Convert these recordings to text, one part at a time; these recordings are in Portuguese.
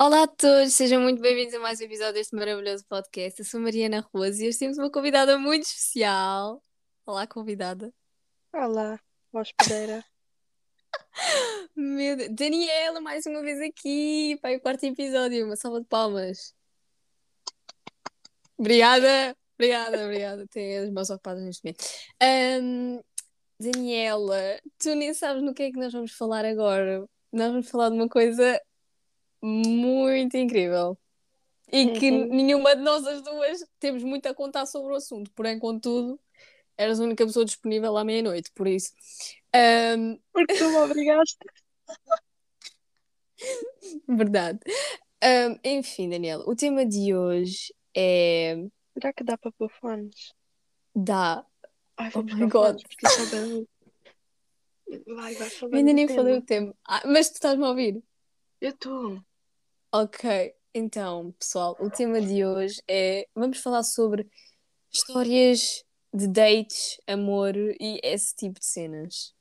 Olá a todos, sejam muito bem-vindos a mais um episódio deste maravilhoso podcast. Eu sou Mariana Rose e hoje temos uma convidada muito especial. Olá, convidada. Olá, hospedeira. Meu Deus. Daniela, mais uma vez aqui para o quarto episódio. Uma salva de palmas. Obrigada, obrigada, obrigada. Tenho as mãos ocupadas neste momento. Ahm, Daniela, tu nem sabes no que é que nós vamos falar agora. Nós vamos falar de uma coisa muito incrível. E que nenhuma de nós as duas temos muito a contar sobre o assunto. Porém, contudo, eras a única pessoa disponível à meia-noite, por isso. ahm, Porque tu me obrigaste. verdade. Ahm, enfim, Daniela, o tema de hoje é Será que dá para pôr fones? da. Ai, Oh my God. fones bem. Vai, vai ainda nem falei o tema. tema. Ah, mas tu estás-me a ouvir? Eu estou. Ok, então, pessoal, o tema de hoje é. Vamos falar sobre histórias de dates, amor e esse tipo de cenas.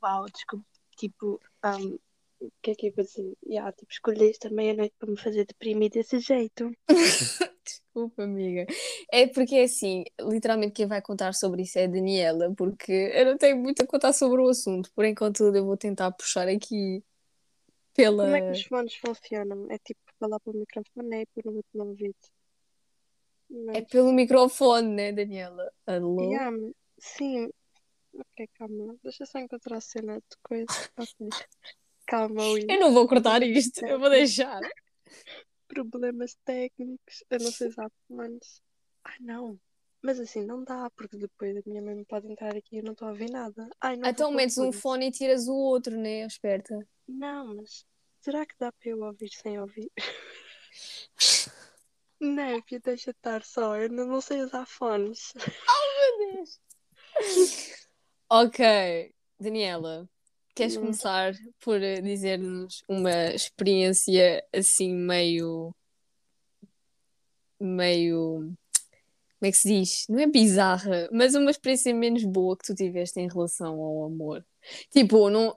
Uau, desculpa. Tipo, um, o que é que eu ia dizer? Yeah, tipo, escolheste a meia-noite para me fazer deprimir desse jeito. Desculpa, amiga. É porque é assim, literalmente quem vai contar sobre isso é a Daniela, porque eu não tenho muito a contar sobre o assunto. Por enquanto, eu vou tentar puxar aqui pela. Como é que os fones funcionam? É tipo falar para o microfone, é por no último ouvido. É Mas, pelo microfone, né, Daniela? Alô? yeah, sim. Ok, calma. Deixa só encontrar a cena de coisa. Calma, Will. Eu não vou cortar isto, eu vou deixar. problemas técnicos, eu não sei fones. Ai não, mas assim não dá, porque depois a minha mãe me pode entrar aqui e eu não estou a ouvir nada. Ai, não Então metes um fones. fone e tiras o outro, né? Esperta. Não, mas será que dá para eu ouvir sem ouvir? Népia, deixa estar só, eu não, não sei usar fones. Meu Deus. Ok, Daniela, queres começar por eh, dizer-nos uma experiência assim meio. meio. Como é que se diz? Não é bizarra, mas uma experiência menos boa que tu tiveste em relação ao amor. Tipo, não.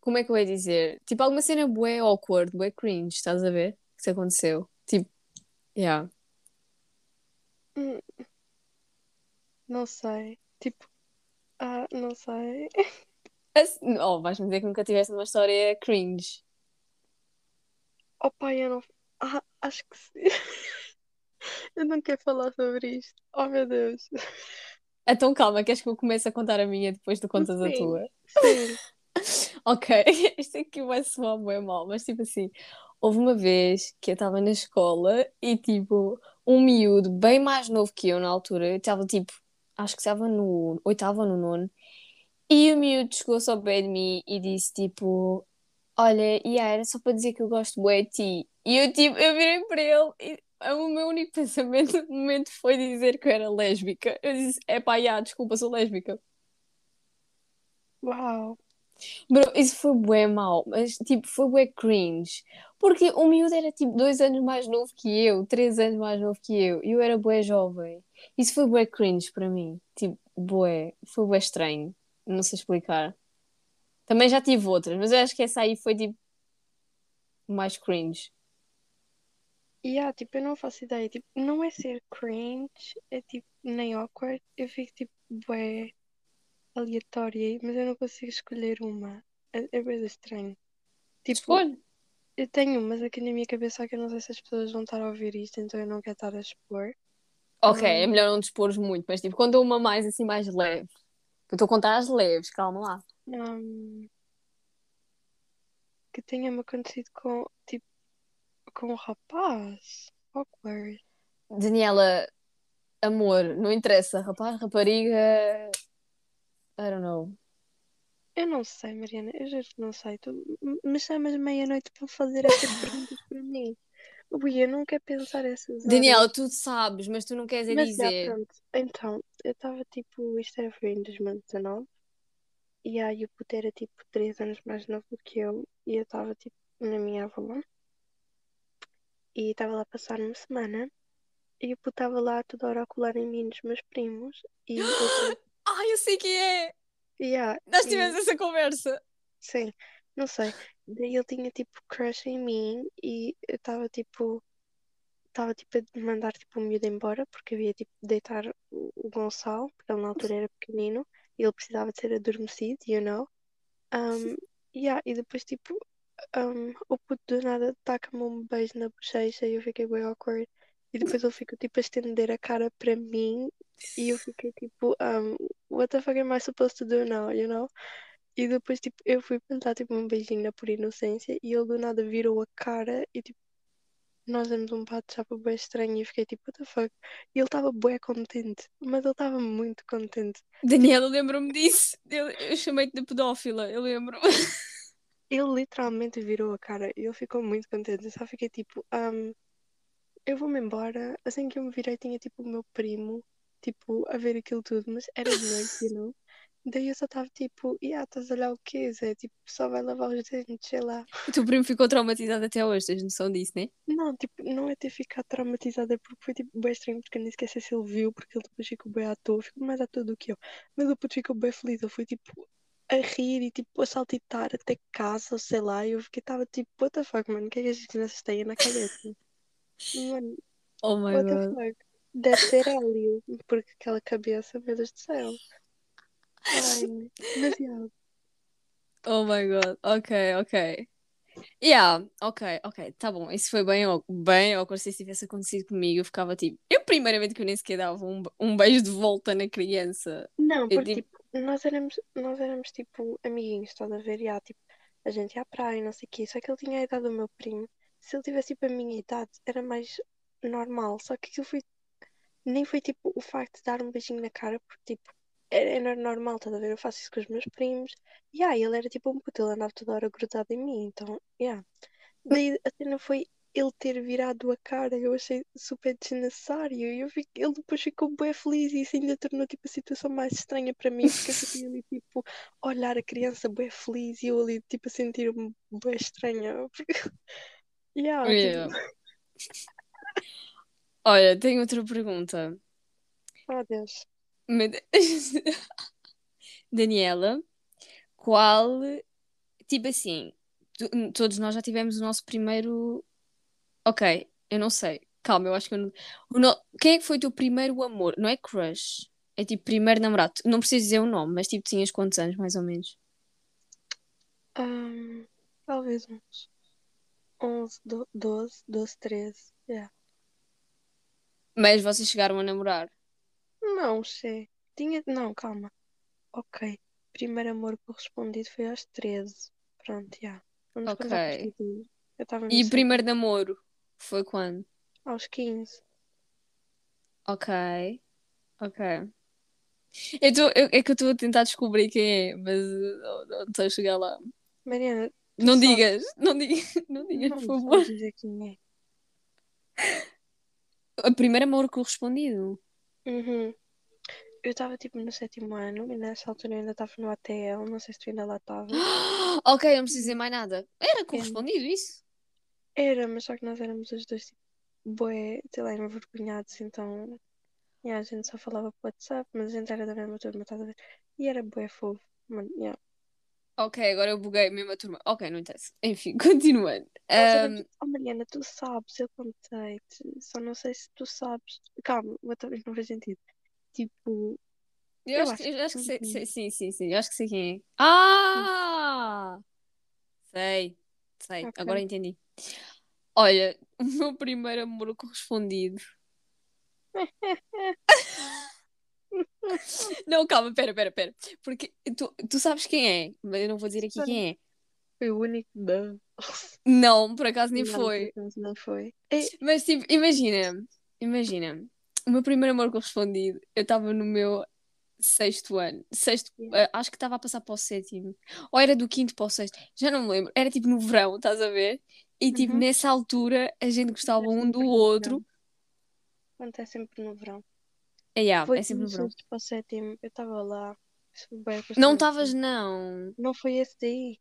Como é que eu ia dizer? Tipo, alguma cena bué awkward, bué cringe, estás a ver? Que isso aconteceu. Tipo, yeah. Hum, Não sei, tipo, ah, não sei. Assim- Oh, vais-me dizer que nunca tiveste uma história cringe. Oh pai, eu não. Ah, acho que sim. Eu não quero falar sobre isto. Oh meu Deus. Então calma, queres que eu comece a contar a minha depois tu contas a Sim, tua? sim. Ok, isto aqui vai soar bem mal, mas tipo assim, houve uma vez que eu estava na escola e tipo, um miúdo bem mais novo que eu na altura, eu estava tipo, acho que estava no oitavo ou no nono, e o miúdo chegou-se ao pé de mim e disse tipo, olha, e era só para dizer que eu gosto bué de ti. E eu tipo, eu virei para ele e o meu único pensamento no momento foi dizer que eu era lésbica. Eu disse, é pá, já, desculpa, sou lésbica. Uau. Bro, isso foi bué mau, mas tipo, foi bué cringe. Porque o miúdo era tipo dois anos mais novo que eu, três anos mais novo que eu, e eu era bué jovem. Isso foi bué cringe para mim. Tipo, bué, foi bué estranho. Não sei explicar. Também já tive outras, mas eu acho que essa aí foi tipo mais cringe. E yeah, tipo, eu não faço ideia. Tipo, não é ser cringe, é tipo, nem awkward. Eu fico tipo, bué aleatória, mas eu não consigo escolher uma. É, é bem estranho. Tipo, Escolhe. eu tenho umas aqui na minha cabeça que eu não sei se as pessoas vão estar a ouvir isto, então eu não quero estar a expor. Ok, é Hum. melhor não dispores muito, mas tipo, conta uma mais assim, mais leve. Eu estou a contar as leves, calma lá. Hum, que tenha-me acontecido com, tipo, com um rapaz. Awkward. Daniela, amor, não interessa, rapaz, rapariga, I don't know. Eu não sei, Mariana, eu juro que não sei. Tu me chamas meia-noite para fazer essas perguntas para mim. Ui, eu não quero pensar essas Daniela, horas. tu sabes, mas tu não queres é Mas dizer. Então, eu estava tipo, isto era foi em 2019, e aí o puto era tipo 3 anos mais novo do que eu, e eu estava tipo na minha avó, e estava lá a passar uma semana, e o puto estava lá toda hora a colar em mim nos meus primos, e outra. Ai, eu sei que é! Yeah, Nós e- tivemos essa conversa. Sim, Não sei. Daí ele tinha tipo crush em mim e eu estava tipo. Estava tipo a mandar tipo o miúdo embora porque havia tipo de deitar o, o Gonçalo, porque ele na altura era pequenino e ele precisava de ser adormecido, you know? Um, yeah, e depois tipo um, o puto do nada taca-me um beijo na bochecha e eu fiquei bem awkward. E depois ele fica tipo a estender a cara para mim e eu fiquei tipo, um, what the fuck am I supposed to do now, you know? E depois tipo eu fui tentar tipo um beijinho na pura inocência e ele do nada virou a cara e tipo nós demos um bate-chapa bem estranho e eu fiquei tipo, what the fuck? E ele estava bem contente, mas ele estava muito contente. Daniela, lembro-me disso. Eu, eu chamei-te de pedófila, eu lembro. Ele literalmente virou a cara e ele ficou muito contente. Eu só fiquei tipo, um, eu vou-me embora. Assim que eu me virei, tinha tipo o meu primo, tipo, a ver aquilo tudo, mas era de noite, you know? Daí eu só estava tipo, e ah, estás a olhar o quê, Zé? Tipo, só vai lavar os dentes, sei lá. O teu primo ficou traumatizado até hoje, tens noção disso, né? Não, tipo, não é ter ficado traumatizada porque foi tipo bem estranho, porque eu nem esqueci se ele viu, porque ele depois ficou bem à toa, ficou mais à toa do que eu. Mas depois ficou bem feliz, eu fui tipo a rir e tipo a saltitar até casa, ou sei lá, e eu fiquei, estava tipo, what the fuck, mano, o que é que as crianças têm na cabeça? Mano, Oh my what the god. fuck? Deve ser Hélio, porque aquela cabeça, meu Deus do céu. Ai, demasiado. Oh my god. Ok, ok. Yeah, ok, ok, tá bom. Isso foi bem, bem awkward se isso tivesse acontecido comigo. Eu ficava tipo. Eu, primeiramente, que eu nem sequer dava um, um beijo de volta na criança. Não, Eu porque tipo. tipo, nós éramos, nós éramos tipo amiguinhos, estás a ver? E há, tipo, a gente ia à praia não sei o quê. Só que ele tinha a idade do meu primo. Se ele tivesse tipo a minha idade, era mais normal. Só que aquilo foi, nem foi tipo o facto de dar um beijinho na cara, porque tipo, era, era normal, estás a ver? Eu faço isso com os meus primos. E aí, ele era tipo um puto, ele andava toda hora grudado em mim, então, yeah. Daí a cena foi ele ter virado a cara, eu achei super desnecessário. E eu fiquei, ele depois ficou bem feliz e isso ainda tornou tipo, a situação mais estranha para mim, porque eu fiquei ali tipo, olhar a criança bem feliz e eu ali tipo a sentir-me bem estranha. Porque... Yeah, Yeah. tipo, Olha, tenho outra pergunta. oh Deus. Daniela, qual. Tipo assim, todos nós já tivemos o nosso primeiro. Ok, eu não sei. Calma, eu acho que eu não. o no- Quem é que foi o teu primeiro amor? Não é crush? É tipo primeiro namorado. Não preciso dizer o nome, mas tipo, tinhas quantos anos, mais ou menos? Ahm, talvez uns 11, do- 12, 12, 13. Yeah. Mas vocês chegaram a namorar. Não sei. Tinha. Não, calma. Ok. Primeiro amor correspondido foi aos 13. Pronto, já. Vamos Ok. contar por tudo. Eu estava no E o primeiro namoro foi quando? Aos 15. Ok, ok. Eu tô, eu- é que eu estou a tentar descobrir quem é, mas uh, não não estou a chegar lá. Mariana, Não sabes. digas, não digas, não digas, Não por favor. dizer quem é. A primeira amor correspondido. Uhum. Eu estava tipo no sétimo ano e nessa altura eu ainda estava no ATL. Não sei se tu ainda lá estavas. Ok, não preciso dizer mais nada. Era correspondido isso? Era, mas só que nós éramos os dois tipo, bué, sei lá, envergonhados, então. Yeah, a gente só falava por WhatsApp, mas a gente era da mesma turma, estás a ver? E era bué fofo. Mano, yeah. Ok, agora eu buguei a turma. Ok, não interessa. Enfim, continuando. Ahm, Oh, Mariana, tu sabes, eu contei-te. Só não sei se tu sabes. Calma, outra vez não faz sentido. Tipo, eu eu acho, que- eu acho que sei, sei- sim, sim, sim. Eu acho que sei quem é. Ah! Sei, sei. Ok. Agora entendi. Olha, o meu primeiro amor correspondido. Não, calma, pera, pera, pera. Porque tu, tu sabes quem é, mas eu não vou dizer aqui quem é. Foi o único da. Não, por acaso nem Não, foi. não foi. É, Mas tipo, imagina, imagina, o meu primeiro amor correspondido, eu estava no meu sexto ano, sexto, Yeah. eh, acho que estava a passar para o sétimo, ou era do quinto para o sexto, já não me lembro, era tipo no verão, estás a ver? E tipo, Uhum. nessa altura a gente gostava Acontece um do outro. verão. Acontece sempre no verão. É, yeah, Foi é sempre no verão. para o sétimo, eu estava lá. Não estavas, não. Não foi esse daí.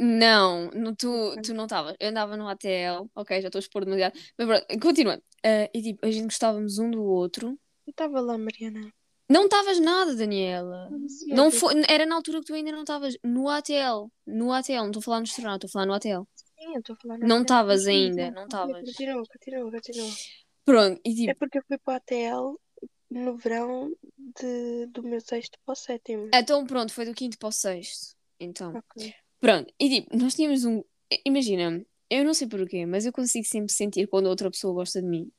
Não, não tu, tu não estavas. Eu andava no ATL, ok, já estou a expor demasiado. Mas pronto, continuando. Eh, e tipo, a gente gostávamos um do outro. Eu estava lá, Mariana. Não estavas nada, Daniela. Não eu- foi, era na altura que tu ainda não estavas no ATL. No ATL, não estou a falar no estranho, estou a falar no ATL. Sim, eu estou a falar Não estavas ainda, não estavas. Continua, continua, continua. Pronto, e É tipo, porque eu fui para o ATL no verão de, do meu sexto para o sétimo. então pronto, foi do quinto para o sexto. Então, Ok. pronto, e tipo, nós tínhamos um. Imagina, eu não sei porquê, mas eu consigo sempre sentir quando outra pessoa gosta de mim.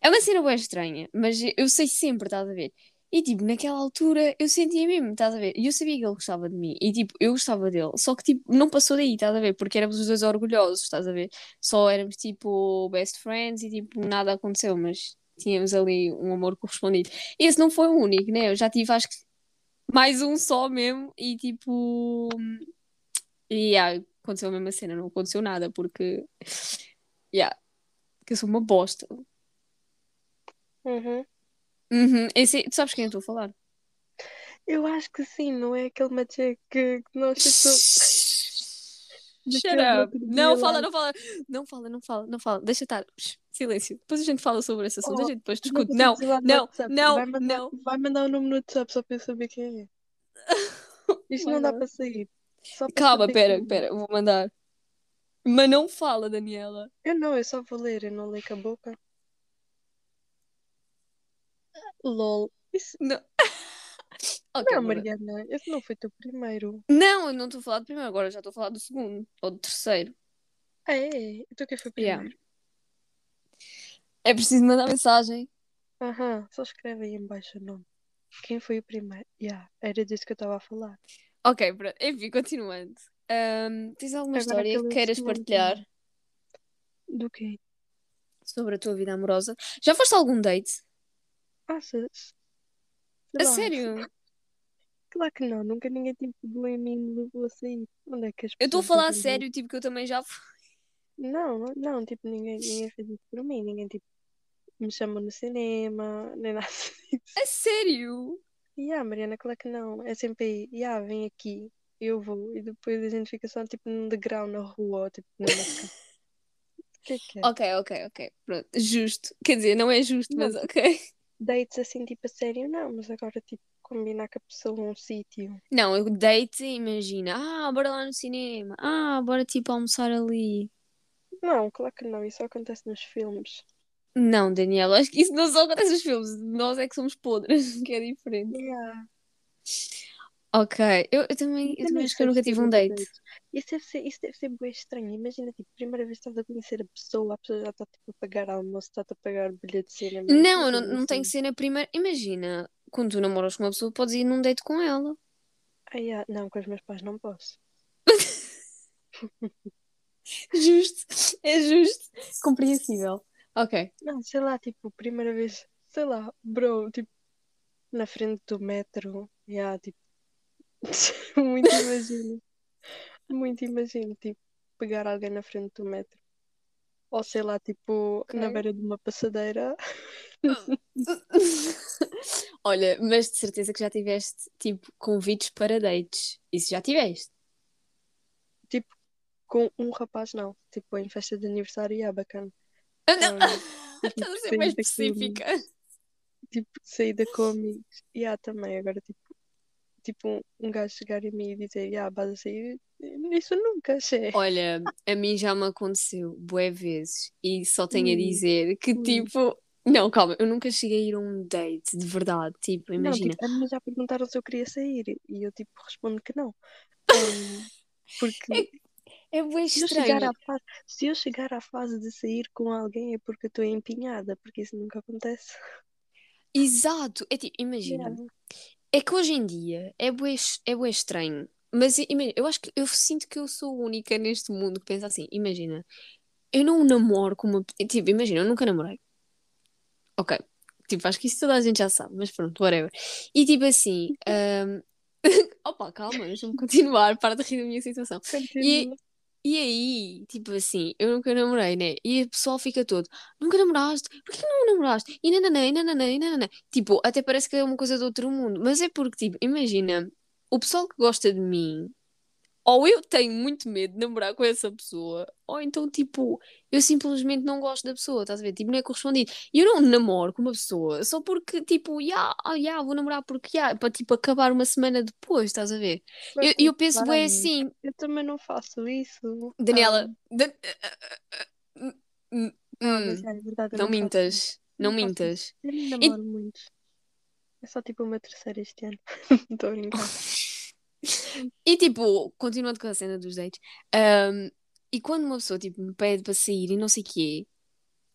É uma cena bem estranha, mas eu sei sempre, estás a ver? E tipo, naquela altura eu sentia mesmo, estás a ver? E eu sabia que ele gostava de mim. E tipo, eu gostava dele. Só que tipo, não passou daí, estás a ver? Porque éramos os dois orgulhosos, estás a ver? Só éramos tipo best friends e tipo, nada aconteceu, mas tínhamos ali um amor correspondido. Esse não foi o único, né? Eu já tive, acho que, mais um só mesmo. E tipo. E yeah, aconteceu a mesma cena, não aconteceu nada, porque. Yeah, que eu sou uma bosta. Uhum. Uhum. Esse, tu sabes quem eu estou a falar? Eu acho que sim, não é aquele match que, que nós Shut up. Não fala, não fala. Não fala, não fala, não fala. Deixa estar. Silêncio. Depois a gente fala sobre esse assunto. A Oh, gente depois discute. Não, não, não, Vai mandar, não. vai mandar o nome no WhatsApp só para eu saber quem é. Isto não dá para sair. Calma, pera, quem é. pera. eu Vou mandar. Mas não fala, Daniela. Eu não, eu só vou ler, eu não leio com a boca. LOL. Isso... Não. Ok, Não, Mariana, esse não foi teu primeiro. Não, eu não estou a falar do primeiro, agora já estou a falar do segundo. Ou do terceiro. Ah, é? Então quem foi Yeah. primeiro? É preciso mandar mensagem. Aham, só escreve aí em baixo o nome. Quem foi o primeiro? Yeah, era disso que eu estava a falar. Ok, pronto. Enfim, continuando. Ahm, tens alguma Agora história que queiras partilhar Do quê? sobre a tua vida amorosa? Já foste a algum date? Achas? A sério? Claro que não, nunca ninguém tipo pegou em mim me levou a sair. Onde é que as Eu estou a pessoas falar a dizem sério, tipo, que eu também já fui. Não, não, não, tipo, ninguém, ninguém fez isso por mim, ninguém tipo me chamou no cinema, nem nada disso. A sério? E ah, Mariana, claro que não. É sempre aí, e ah, vem aqui, eu vou, e depois a gente fica só tipo num degrau na rua, ou tipo numa casa. O que é que é? Ok, ok, ok. Pronto. Justo. Quer dizer, não é justo, Não. mas ok. Dates assim, tipo, a sério, não, mas agora tipo combinar com a pessoa um sítio. Não, eu date, imagina. Ah, bora lá no cinema. Ah, bora tipo almoçar ali. Não, claro que não, isso só acontece nos filmes. Não, Daniela, acho que isso não só acontece nos filmes. Nós é que somos podres, que é diferente. Yeah. Ok, eu, eu também, eu também acho que eu nunca tive um date. Isso deve ser, isso deve ser bem estranho. Imagina, tipo, primeira vez que estás a conhecer a pessoa, a pessoa já está tipo, a pagar almoço, está a pagar bilhete de cinema. Não, não, não tem que ser na primeira. Imagina, quando tu namoras com uma pessoa, podes ir num date com ela. Ah, yeah. Não, com os meus pais não posso. Justo, é justo. Compreensível. Ok. Não, sei lá, tipo, primeira vez, sei lá, bro, tipo, na frente do metro, yeah, tipo, muito imagino. Muito imagino, tipo, pegar alguém na frente do metro. Ou sei lá, tipo, na Ok. beira de uma passadeira. Olha, mas de certeza que já tiveste, tipo, convites para dates. Isso já tiveste. Tipo, com um rapaz, não. Tipo, em festa de aniversário, yeah, bacana. Ah, não. Um, Estás a ser mais específica. tipo, saída com amigos. Yeah, também, agora, tipo, tipo um, um gajo chegar em mim e dizer, yeah, vais a sair. Isso nunca, achei. Olha, a mim já me aconteceu bué vezes e só tenho a Hum, dizer que, hum. tipo, não, calma, eu nunca cheguei a ir a um date, de verdade. Tipo, Não, imagina. tipo, a mim já perguntaram se eu queria sair e eu, tipo, respondo que não. Um, porque É bué se eu chegar estranho. à fase, se eu chegar à fase de sair com alguém é porque eu estou empenhada, porque isso nunca acontece. Exato. É tipo, imagina. Yeah. É que hoje em dia é bué, é bué estranho. Mas imagina, eu acho que eu sinto que eu sou a única neste mundo que pensa assim. Imagina, eu não namoro com uma. Tipo, imagina, eu nunca namorei. Ok. Tipo, acho que isso toda a gente já sabe, mas pronto, whatever. E tipo assim. ahm, Opa, calma, deixa-me continuar, para de rir da minha situação. E, Continua. e aí, tipo assim, eu nunca namorei, né? E o pessoal fica todo, nunca namoraste? Por que não namoraste? E nananã, e nananã, e nananã. Tipo, até parece que é uma coisa do outro mundo. Mas é porque, tipo, imagina, o pessoal que gosta de mim ou eu tenho muito medo de namorar com essa pessoa, ou então, tipo, eu simplesmente não gosto da pessoa, estás a ver? Tipo, não é correspondido. E eu não namoro com uma pessoa só porque, tipo, já, yeah, yeah, vou namorar porque, yeah, para, tipo, acabar uma semana depois, estás a ver? Mas, eu, eu penso bem assim. Eu também não faço isso. Daniela, Ah, Dan- não, Hum, mas é verdade, não não mintas, não Não mintas. Eu nem namoro muito. É só tipo uma terceira este ano. Estou a brincar. E tipo, continuando com a cena dos dates, ahm, e quando uma pessoa tipo, me pede para sair e não sei o quê,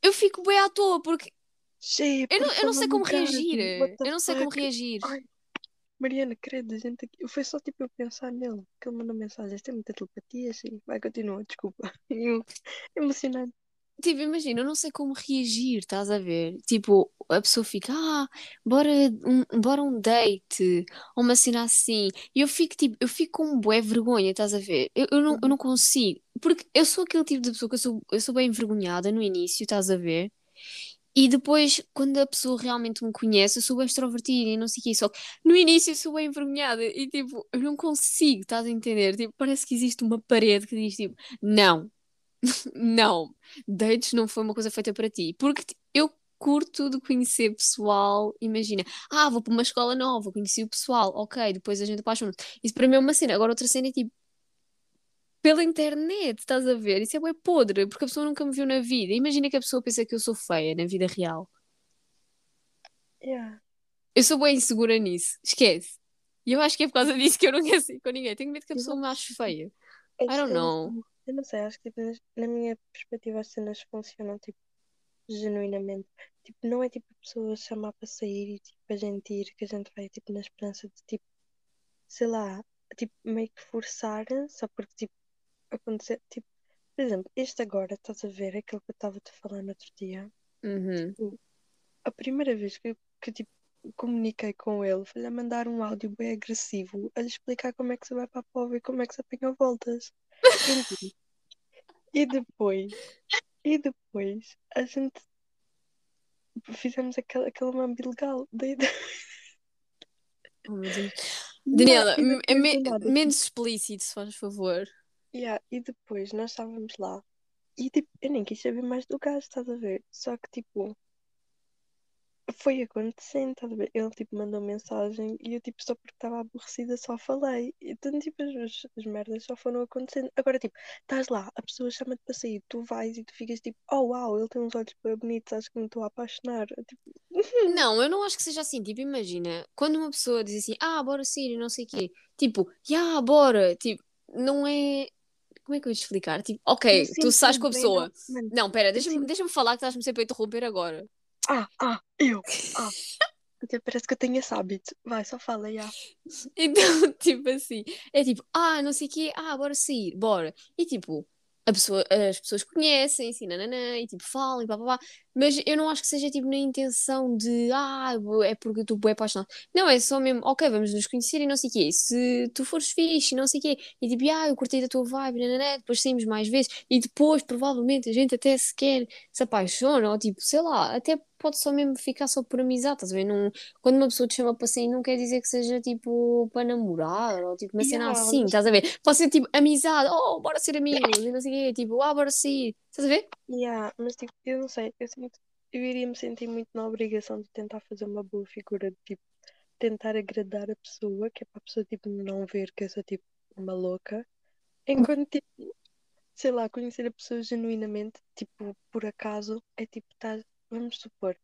eu fico bem à toa, porque Cheia, eu não, eu não sei como personalidade, reagir. Eu não sei como reagir. Ai, Mariana, credo, a gente aqui. Foi só tipo eu pensar nele, que ele mandou mensagens. Tem muita telepatia, sim. Vai, continua, desculpa. Eu- Emocionante. Tipo, imagina, eu não sei como reagir, estás a ver? Tipo, a pessoa fica, ah, bora um, bora um date, ou uma cena assim. E eu fico, tipo, eu fico com bué vergonha, estás a ver? Eu, eu, não, eu não consigo. Porque eu sou aquele tipo de pessoa que eu sou, eu sou bem envergonhada no início, estás a ver? E depois, quando a pessoa realmente me conhece, eu sou bem extrovertida e não sei o quê. Só que no início eu sou bem envergonhada e, tipo, eu não consigo, estás a entender? Tipo, parece que existe uma parede que diz, tipo, não, não, dates não foi uma coisa feita para ti. Porque eu curto de conhecer pessoal, imagina, ah, vou para uma escola nova, conheci o pessoal, ok, depois a gente apaixona. Isso para mim é uma cena. Agora outra cena é tipo, pela internet, estás a ver? Isso é bem podre, porque a pessoa nunca me viu na vida. Imagina que a pessoa pensa que eu sou feia na vida real. Yeah. Eu sou bem insegura nisso, esquece. E eu acho que é por causa disso que eu não quero sair com ninguém. Tenho medo que a pessoa me ache feia. É I don't know. Eu não sei, acho que tipo, nas- na minha perspectiva as cenas funcionam tipo genuinamente. Tipo, não é tipo a pessoa chamar para sair e tipo a gente ir, que a gente vai tipo na esperança de tipo, sei lá, tipo meio que forçar só porque tipo acontecer, tipo, por exemplo, este agora, estás a ver aquilo que eu estava-te a falar no outro dia. Uhum. A primeira vez que, que tipo comuniquei com ele foi a mandar um áudio bem agressivo a lhe explicar como é que se vai para a pova e como é que se apanha voltas. E depois, e depois a gente fizemos aquele, aquele mambo ilegal. Daí, Oh, Daniela, m- é me- menos explícito, se faz favor. yeah, e depois nós estávamos lá e tipo, eu nem quis saber mais do gajo, estás a ver? Só que tipo, foi acontecendo, ver? Ele tipo mandou mensagem e eu tipo, só porque estava aborrecida só falei. Então tipo, as, as merdas só foram acontecendo. Agora tipo, estás lá, a pessoa chama-te para sair, tu vais e tu ficas tipo, oh uau, ele tem uns olhos bem bonitos, acho que me estou a apaixonar. Tipo, Não, eu não acho que seja assim. Tipo, imagina, quando uma pessoa diz assim, ah, bora sair e não sei o quê. Tipo, já, bora. Tipo, não é. Como é que eu ia te explicar? Tipo, ok, tu sais com a pessoa. não, Não, pera, deixa-me deixa falar que estás-me sempre a interromper agora. Ah, ah, eu, ah. Até parece que eu tenho esse hábito. Vai, só fala, já. Então, tipo assim, é tipo, ah, não sei o quê, ah, bora sair, bora. E tipo, a pessoa, as pessoas conhecem-se, e nananã, e tipo, falam, e pá, pá, pá. Mas eu não acho que seja tipo na intenção de, ah, é porque tu é apaixonado. Não, é só mesmo, ok, vamos nos conhecer e não sei o quê. Se tu fores fixe, e não sei o quê, e tipo, ah, eu curti da tua vibe, nananã, depois saímos mais vezes, e depois, provavelmente, a gente até sequer se apaixona, ou tipo, sei lá, até pode só mesmo ficar só por amizade, estás a ver? Não, quando uma pessoa te chama para sair, não quer dizer que seja tipo para namorar ou tipo uma cena Yeah, assim, estás a ver? Pode ser tipo amizade, oh, bora ser amigos e não sei o quê, tipo, ah, bora sair, estás a ver? yeah, mas tipo, eu não sei, eu sinto, eu iria me sentir muito na obrigação de tentar fazer uma boa figura, de tipo, tentar agradar a pessoa, que é para a pessoa tipo não ver que eu sou tipo uma louca, enquanto tipo, sei lá, conhecer a pessoa genuinamente, tipo, por acaso, é tipo, tá, vamos supor,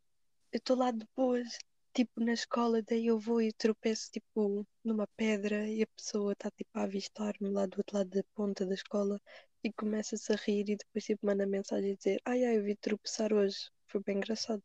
eu estou lá depois, tipo, na escola, daí eu vou e tropeço, tipo, numa pedra e a pessoa está, tipo, a avistar-me lá do outro lado da ponta da escola e começa-se a rir e depois, tipo, manda mensagem a dizer, ai, ai, eu vi tropeçar hoje, foi bem engraçado.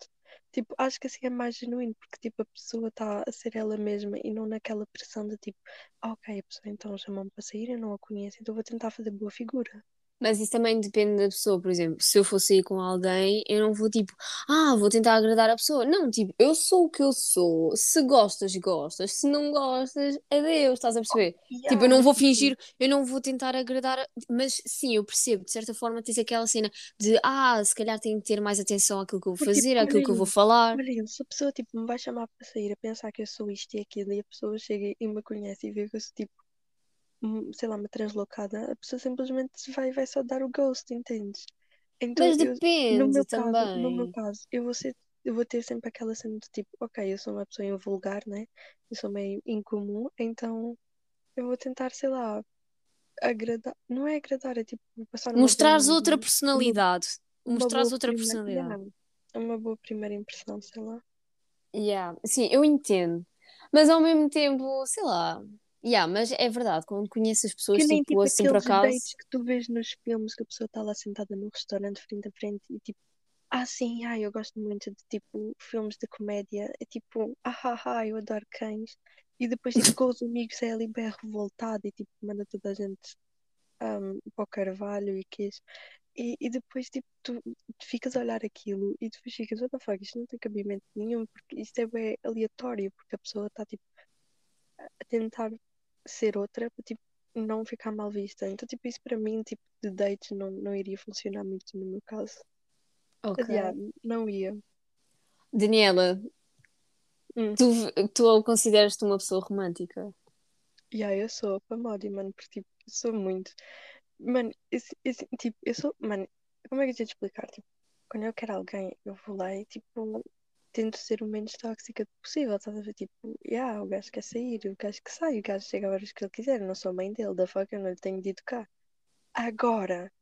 Tipo, acho que assim é mais genuíno, porque, tipo, a pessoa está a ser ela mesma e não naquela pressão de, tipo, "Ah, ok, a pessoa então chamou-me para sair, eu não a conheço, então vou tentar fazer boa figura. Mas isso também depende da pessoa, por exemplo, se eu for sair com alguém, eu não vou tipo, ah, vou tentar agradar a pessoa. Não, tipo, eu sou o que eu sou. Se gostas, gostas. Se não gostas, adeus, estás a perceber? Tipo, eu Yeah, não vou fingir, eu não vou tentar agradar, mas sim, eu percebo, de certa forma tens aquela cena de, ah, se calhar tenho que ter mais atenção àquilo que eu vou Porque, fazer, àquilo que eu vou falar. olhem, se a pessoa tipo, me vai chamar para sair a pensar que eu sou isto e aquilo e a pessoa chega e me conhece e vê que eu sou tipo sei lá, uma translocada, a pessoa simplesmente vai, vai só dar o ghost, entendes? Então, Mas eu, no depende meu caso, no meu também. caso, eu vou ser, eu vou ter sempre aquela cena de tipo, ok, eu sou uma pessoa vulgar, né? Eu sou meio incomum, então eu vou tentar, sei lá, agradar, não é agradar, é tipo passar boa Mostrares outra personalidade. Mostrares outra primeira, personalidade. yeah, uma boa primeira impressão, sei lá. Yeah. Sim, eu entendo. Mas ao mesmo tempo, sei lá. Yeah, mas é verdade, quando conheces as Que pessoas, nem tipo tipo assim por acaso. que tu vês nos filmes que a pessoa está lá sentada no restaurante frente a frente e tipo, ah sim, ai, eu gosto muito de tipo filmes de comédia, é tipo, ah, ah, ah eu adoro cães. E depois tipo com os amigos é ali bem revoltado e tipo manda toda a gente um, para o carvalho e queijo. E, e depois tipo tu, tu ficas a olhar aquilo e depois ficas, what the fuck, isto não tem cabimento nenhum, porque isto é bem aleatório, porque a pessoa está tipo a tentar ser outra para tipo não ficar mal vista. Então, tipo, isso para mim, tipo, de dates não, não iria funcionar muito no meu caso. Ok. Aliás, não ia. Daniela, Hum. tu, tu consideras-te uma pessoa romântica? Yeah, eu sou a Modi, mano, porque tipo, sou muito. Mano, esse, esse, tipo, eu sou. Mano, como é que eu ia te explicar? Tipo, quando eu quero alguém, eu vou lá e tipo, tento ser o menos tóxica possível, estás a ver? Tipo, yeah, o gajo quer sair, o gajo que sai, o gajo chega a horas que ele quiser, eu não sou mãe dele, da fuck, eu não lhe tenho de educar. Agora,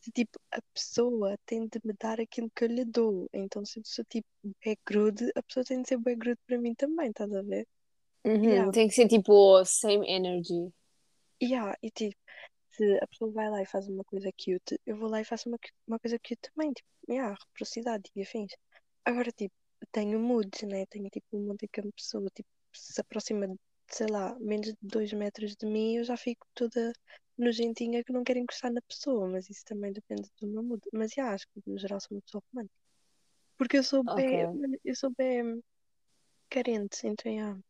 se tipo, a pessoa tem de me dar aquilo que eu lhe dou, então se eu sou tipo é grude, a pessoa tem de ser bem grude para mim também, estás a ver? Uhum, Yeah, Tem que ser tipo same energy. yeah, e tipo, se a pessoa vai lá e faz uma coisa cute, eu vou lá e faço uma, uma coisa cute também, tipo, yeah, reciprocidade e afins. Agora, tipo, tenho moods, né? Tenho tipo um mood em que a pessoa tipo, se aproxima de, sei lá, menos de dois metros de mim, eu já fico toda nojentinha que não quero encostar na pessoa, mas isso também depende do meu mood. Mas já, acho que no geral sou uma pessoa romântica. Porque eu sou bem, Ok. mano, eu sou bem carente, então, yeah.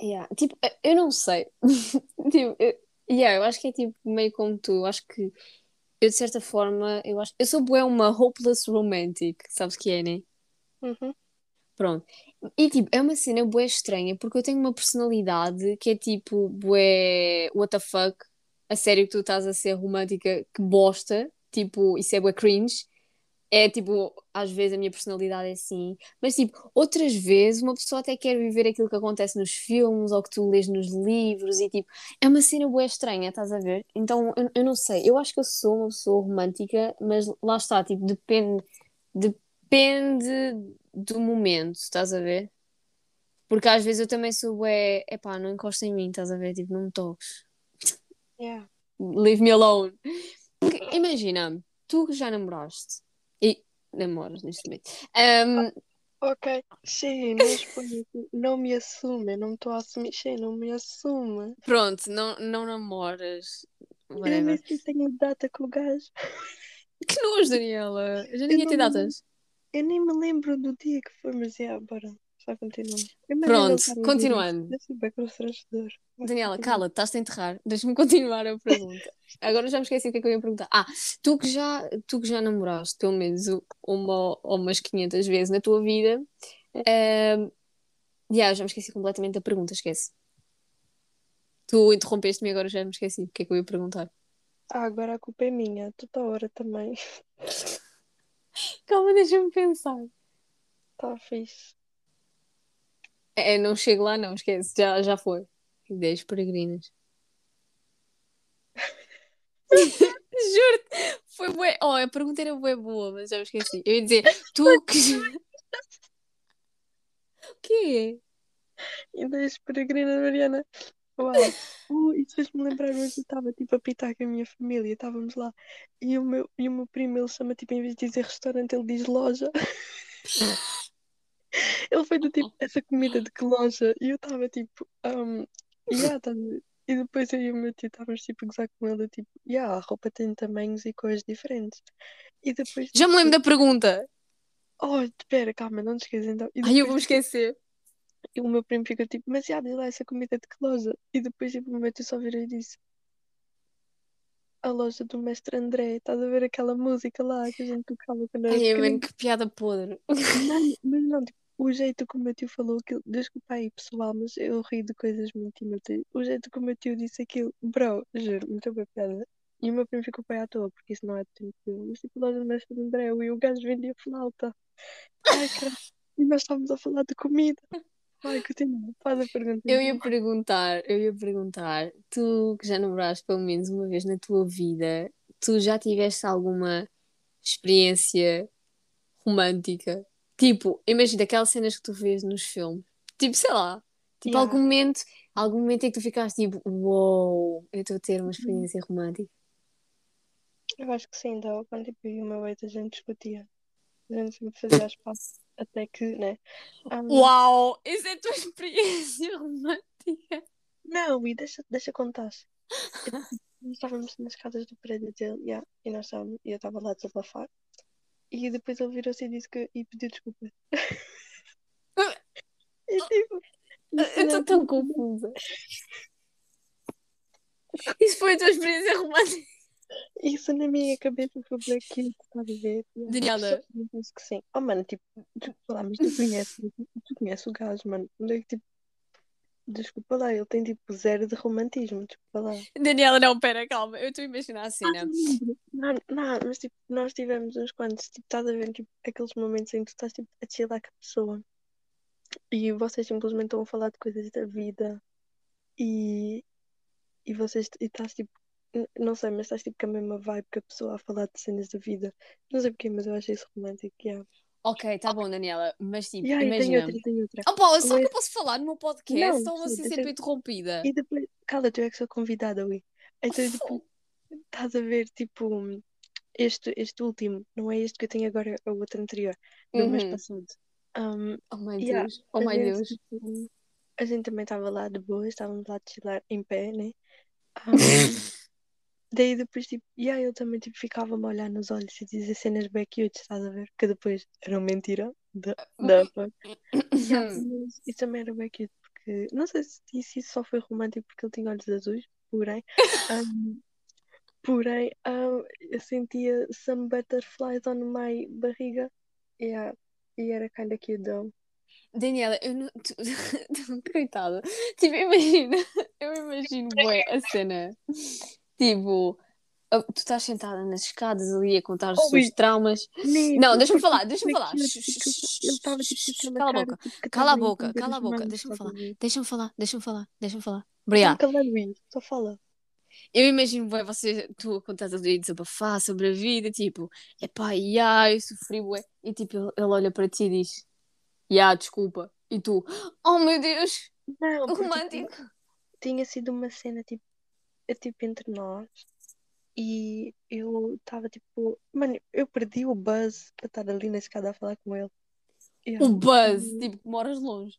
Yeah. Tipo, eu não sei. Tipo, eu, yeah, eu acho que é tipo meio como tu. Acho que eu, de certa forma, eu acho. Eu sou bué uma hopeless romantic, sabes que é, né? Uhum. Pronto. E tipo, é uma cena bué estranha porque eu tenho uma personalidade que é tipo bué what the fuck. A sério que tu estás a ser romântica, que bosta. Tipo, isso é bué cringe. É tipo, às vezes a minha personalidade é assim, mas tipo, outras vezes uma pessoa até quer viver aquilo que acontece nos filmes ou que tu lês nos livros e tipo, é uma cena bué estranha, estás a ver? Então, eu, eu não sei, eu acho que eu sou uma pessoa romântica, mas lá está, tipo, depende, depende do momento, estás a ver? Porque às vezes eu também sou bué, epá, não encosta em mim, estás a ver? Tipo, não me toques, Yeah. leave me alone. Porque, imagina, tu que já namoraste e namoras neste momento. Um, Ok, Xê, não não me assume, eu não me estou a assumir, Xê, não me assume. pronto, não, não namoras. Eu nem Whatever. sei se tenho data com o gajo. Que nojo, Daniela. Já Eu ninguém não tem datas. Eu nem me lembro do dia que foi, mas é, bora, só ele Pronto, continuando. Daniela, cala, estás a enterrar. Deixa-me continuar a pergunta. Agora já me esqueci o que é que eu ia perguntar. Ah, tu que já, tu que já namoraste pelo menos uma ou umas 500 vezes na tua vida, um, já, já me esqueci completamente da pergunta, esquece. Tu interrompeste-me e agora já me esqueci o que é que eu ia perguntar. Ah, agora a culpa é minha, toda hora também. Calma, deixa-me pensar. Tá fixe. É, não chego lá, não, esquece, já, já foi. Ideias peregrinas. Juro-te, foi bué. Oh, a pergunta era bué boa, mas já me esqueci. Eu ia dizer, tu que. O quê? Ideias peregrinas, Mariana. Uau. Uh, isso fez-me lembrar hoje eu estava tipo a pitar com a minha família, estávamos lá e o meu, e o meu primo ele chama tipo, em vez de dizer restaurante, ele diz loja. Ele foi do tipo, essa comida de que loja? E eu estava tipo, um, yeah, tá? E depois eu e o meu tio estávamos tipo a gozar com ele, tipo, yeah, a roupa tem tamanhos e cores diferentes. E depois, Já me lembro tipo, da pergunta. oh, espera, calma, não te esqueças então. E Ai, eu depois, vou-me tipo, esquecer. E o meu primo fica tipo, mas já, diz lá essa comida de que loja? E depois, tipo, o meu tio só virou e disse, a loja do mestre André, estás a ver aquela música lá que a gente tocava quando era Ai, pequeno? mano, que piada podre. Mano, mas não, tipo, o jeito como o meu tio falou aquilo, desculpa aí pessoal, mas eu ri de coisas muito inúteis. O jeito como o meu tio disse aquilo, bro, juro, muito boa piada. E o meu primo ficou bem à toa, porque isso não é dele. Mas tipo, loja do mestre André, e o gajo vendia flauta. Ai, caralho. E nós estávamos a falar de comida. Ai, continua, faz a pergunta. Eu então. ia perguntar, eu ia perguntar, tu que já namoraste pelo menos uma vez na tua vida, tu já tiveste alguma experiência romântica? Tipo, imagina aquelas cenas que tu vês nos filmes. Tipo, sei lá, tipo Yeah. algum momento, algum momento em que tu ficaste tipo, uou, eu estou a ter Uhum. uma experiência romântica. Eu acho que sim, então, quando tipo, eu e o meu ex a gente discutia. A gente sempre fazia as pazes, até que, né? Ah, Uau, isso é a tua experiência romântica. Não, e deixa, deixa contar. Nós estávamos nas casas do prédio dele, yeah, e nós estávamos, e eu estava lá a desabafar. E depois ele virou-se e disse que e pediu desculpa. E tipo, Eu estou tão confusa. Isso foi a tua experiência romântica. Isso na minha cabeça foi black estás a ver? Daniela. Penso que sim. Oh, mano, tipo, desculpa lá, mas tu conheces, tu conheces o gajo, mano. Onde é que, tipo, desculpa lá, ele tem tipo zero de romantismo, desculpa lá. Daniela, não, pera, calma. Eu estou a imaginar a cena. Não, não, mas tipo, nós tivemos uns quantos, tipo, estás a ver, tipo, aqueles momentos em que tu estás tipo, a chilar com a pessoa e vocês simplesmente estão a falar de coisas da vida e, e vocês e estás tipo, não sei, mas estás tipo com a mesma vibe que a pessoa a falar de cenas da vida. Não sei porquê, mas eu acho isso romântico. Yeah. Ok, tá bom, Daniela, mas tipo, Yeah, e tem imagina. outra, tem outra. Oh, Paula, só Mas- que eu posso falar no meu podcast Não, ou vou sim, ser deixa- sempre interrompida? E depois, cala, tu é que sou convidada, Ui. Então, tipo, estás a ver, tipo, este, este último, não é este que eu tenho agora, é o outro anterior, do mês Uhum. passado. Um, Oh, meu Yeah, Deus. Oh, meu Deus. tipo, a gente também estava lá de boa, estávamos lá de chilar em pé, né? Um, daí depois, tipo, e aí eu também, tipo, ficava-me a olhar nos olhos e dizer cenas bem cute, estás a ver? Que depois eram mentira. Da, da, mas isso também era bem cute, porque não sei se disse isso só foi romântico porque ele tinha olhos azuis, porém, um, porém, um, eu sentia some butterflies on my barriga, yeah, e era kind of cute though. Daniela, eu não. Tu... Coitada. Tipo, imagina. Eu imagino bem a cena. Tipo, a- tu estás sentada nas escadas ali a contar os Ui. traumas. Não, deixa-me falar, deixa-me foi falar. Ele estava tipo aquela Cala a boca. tipo, que Cala a boca, cala a boca. Deixa-me falar. Deixa-me falar, deixa-me falar, deixa-me falar. Obrigada. só fala. Eu imagino bem você, tu a contar ali a desabafar sobre a vida, tipo, epá, ya, eu sofri, bué. E tipo, ele, olha para ti e diz, ya, desculpa. E tu, oh meu Deus, Não, tipo, romântico. tinha sido uma cena tipo, é, tipo entre nós e eu estava tipo, mano, eu perdi o buzz para estar ali na escada a falar com ele. Yeah. O buzz, tipo, que moras longe.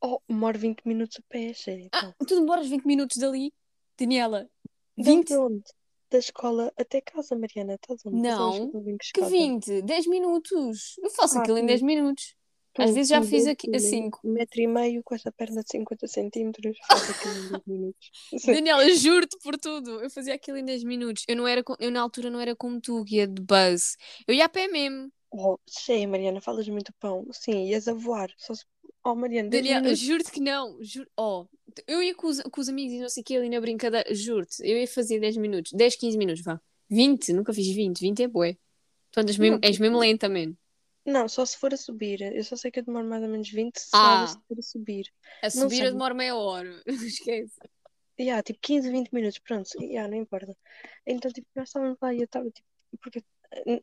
Oh, demoro 20 minutos a pé, sério. Ah, tu demoras 20 minutos dali, Daniela. De 20? onde? Da escola até casa, Mariana. Estás onde? Não, eu Que chegada? 20? 10 minutos. Eu faço Ah, aquilo em tu- 10 minutos. Às vezes já fiz aqui que a nem 5. Um metro e meio com essa perna de 50 centímetros. Faz aquilo em 10 minutos. Sim. Daniela, juro-te por tudo. Eu fazia aquilo em 10 minutos. Eu, não era, eu na altura não era como tu, guia de buzz. Eu ia a pé mesmo. Oh, sei, Mariana, falas muito pão. Sim, ias a voar. Só se... Oh, Mariana, 10 Daniela, juro-te que não. Juro... Oh, eu ia com os, com os amigos e não sei o que ali na brincadeira. Juro-te, eu ia fazer 10 minutos. 10, 15 minutos, vá. 20, nunca fiz 20. 20 é bué. Tu andas mesmo, és mesmo lenta, man. Não, só se for a subir. Eu só sei que eu demoro mais ou menos 20 se Ah. se for a subir. A subir sei. eu demoro meia hora. Esquece. Yeah, tipo 15, 20 minutos, pronto. Yeah, não importa. Então, tipo, nós estávamos lá e eu estava tipo. Porque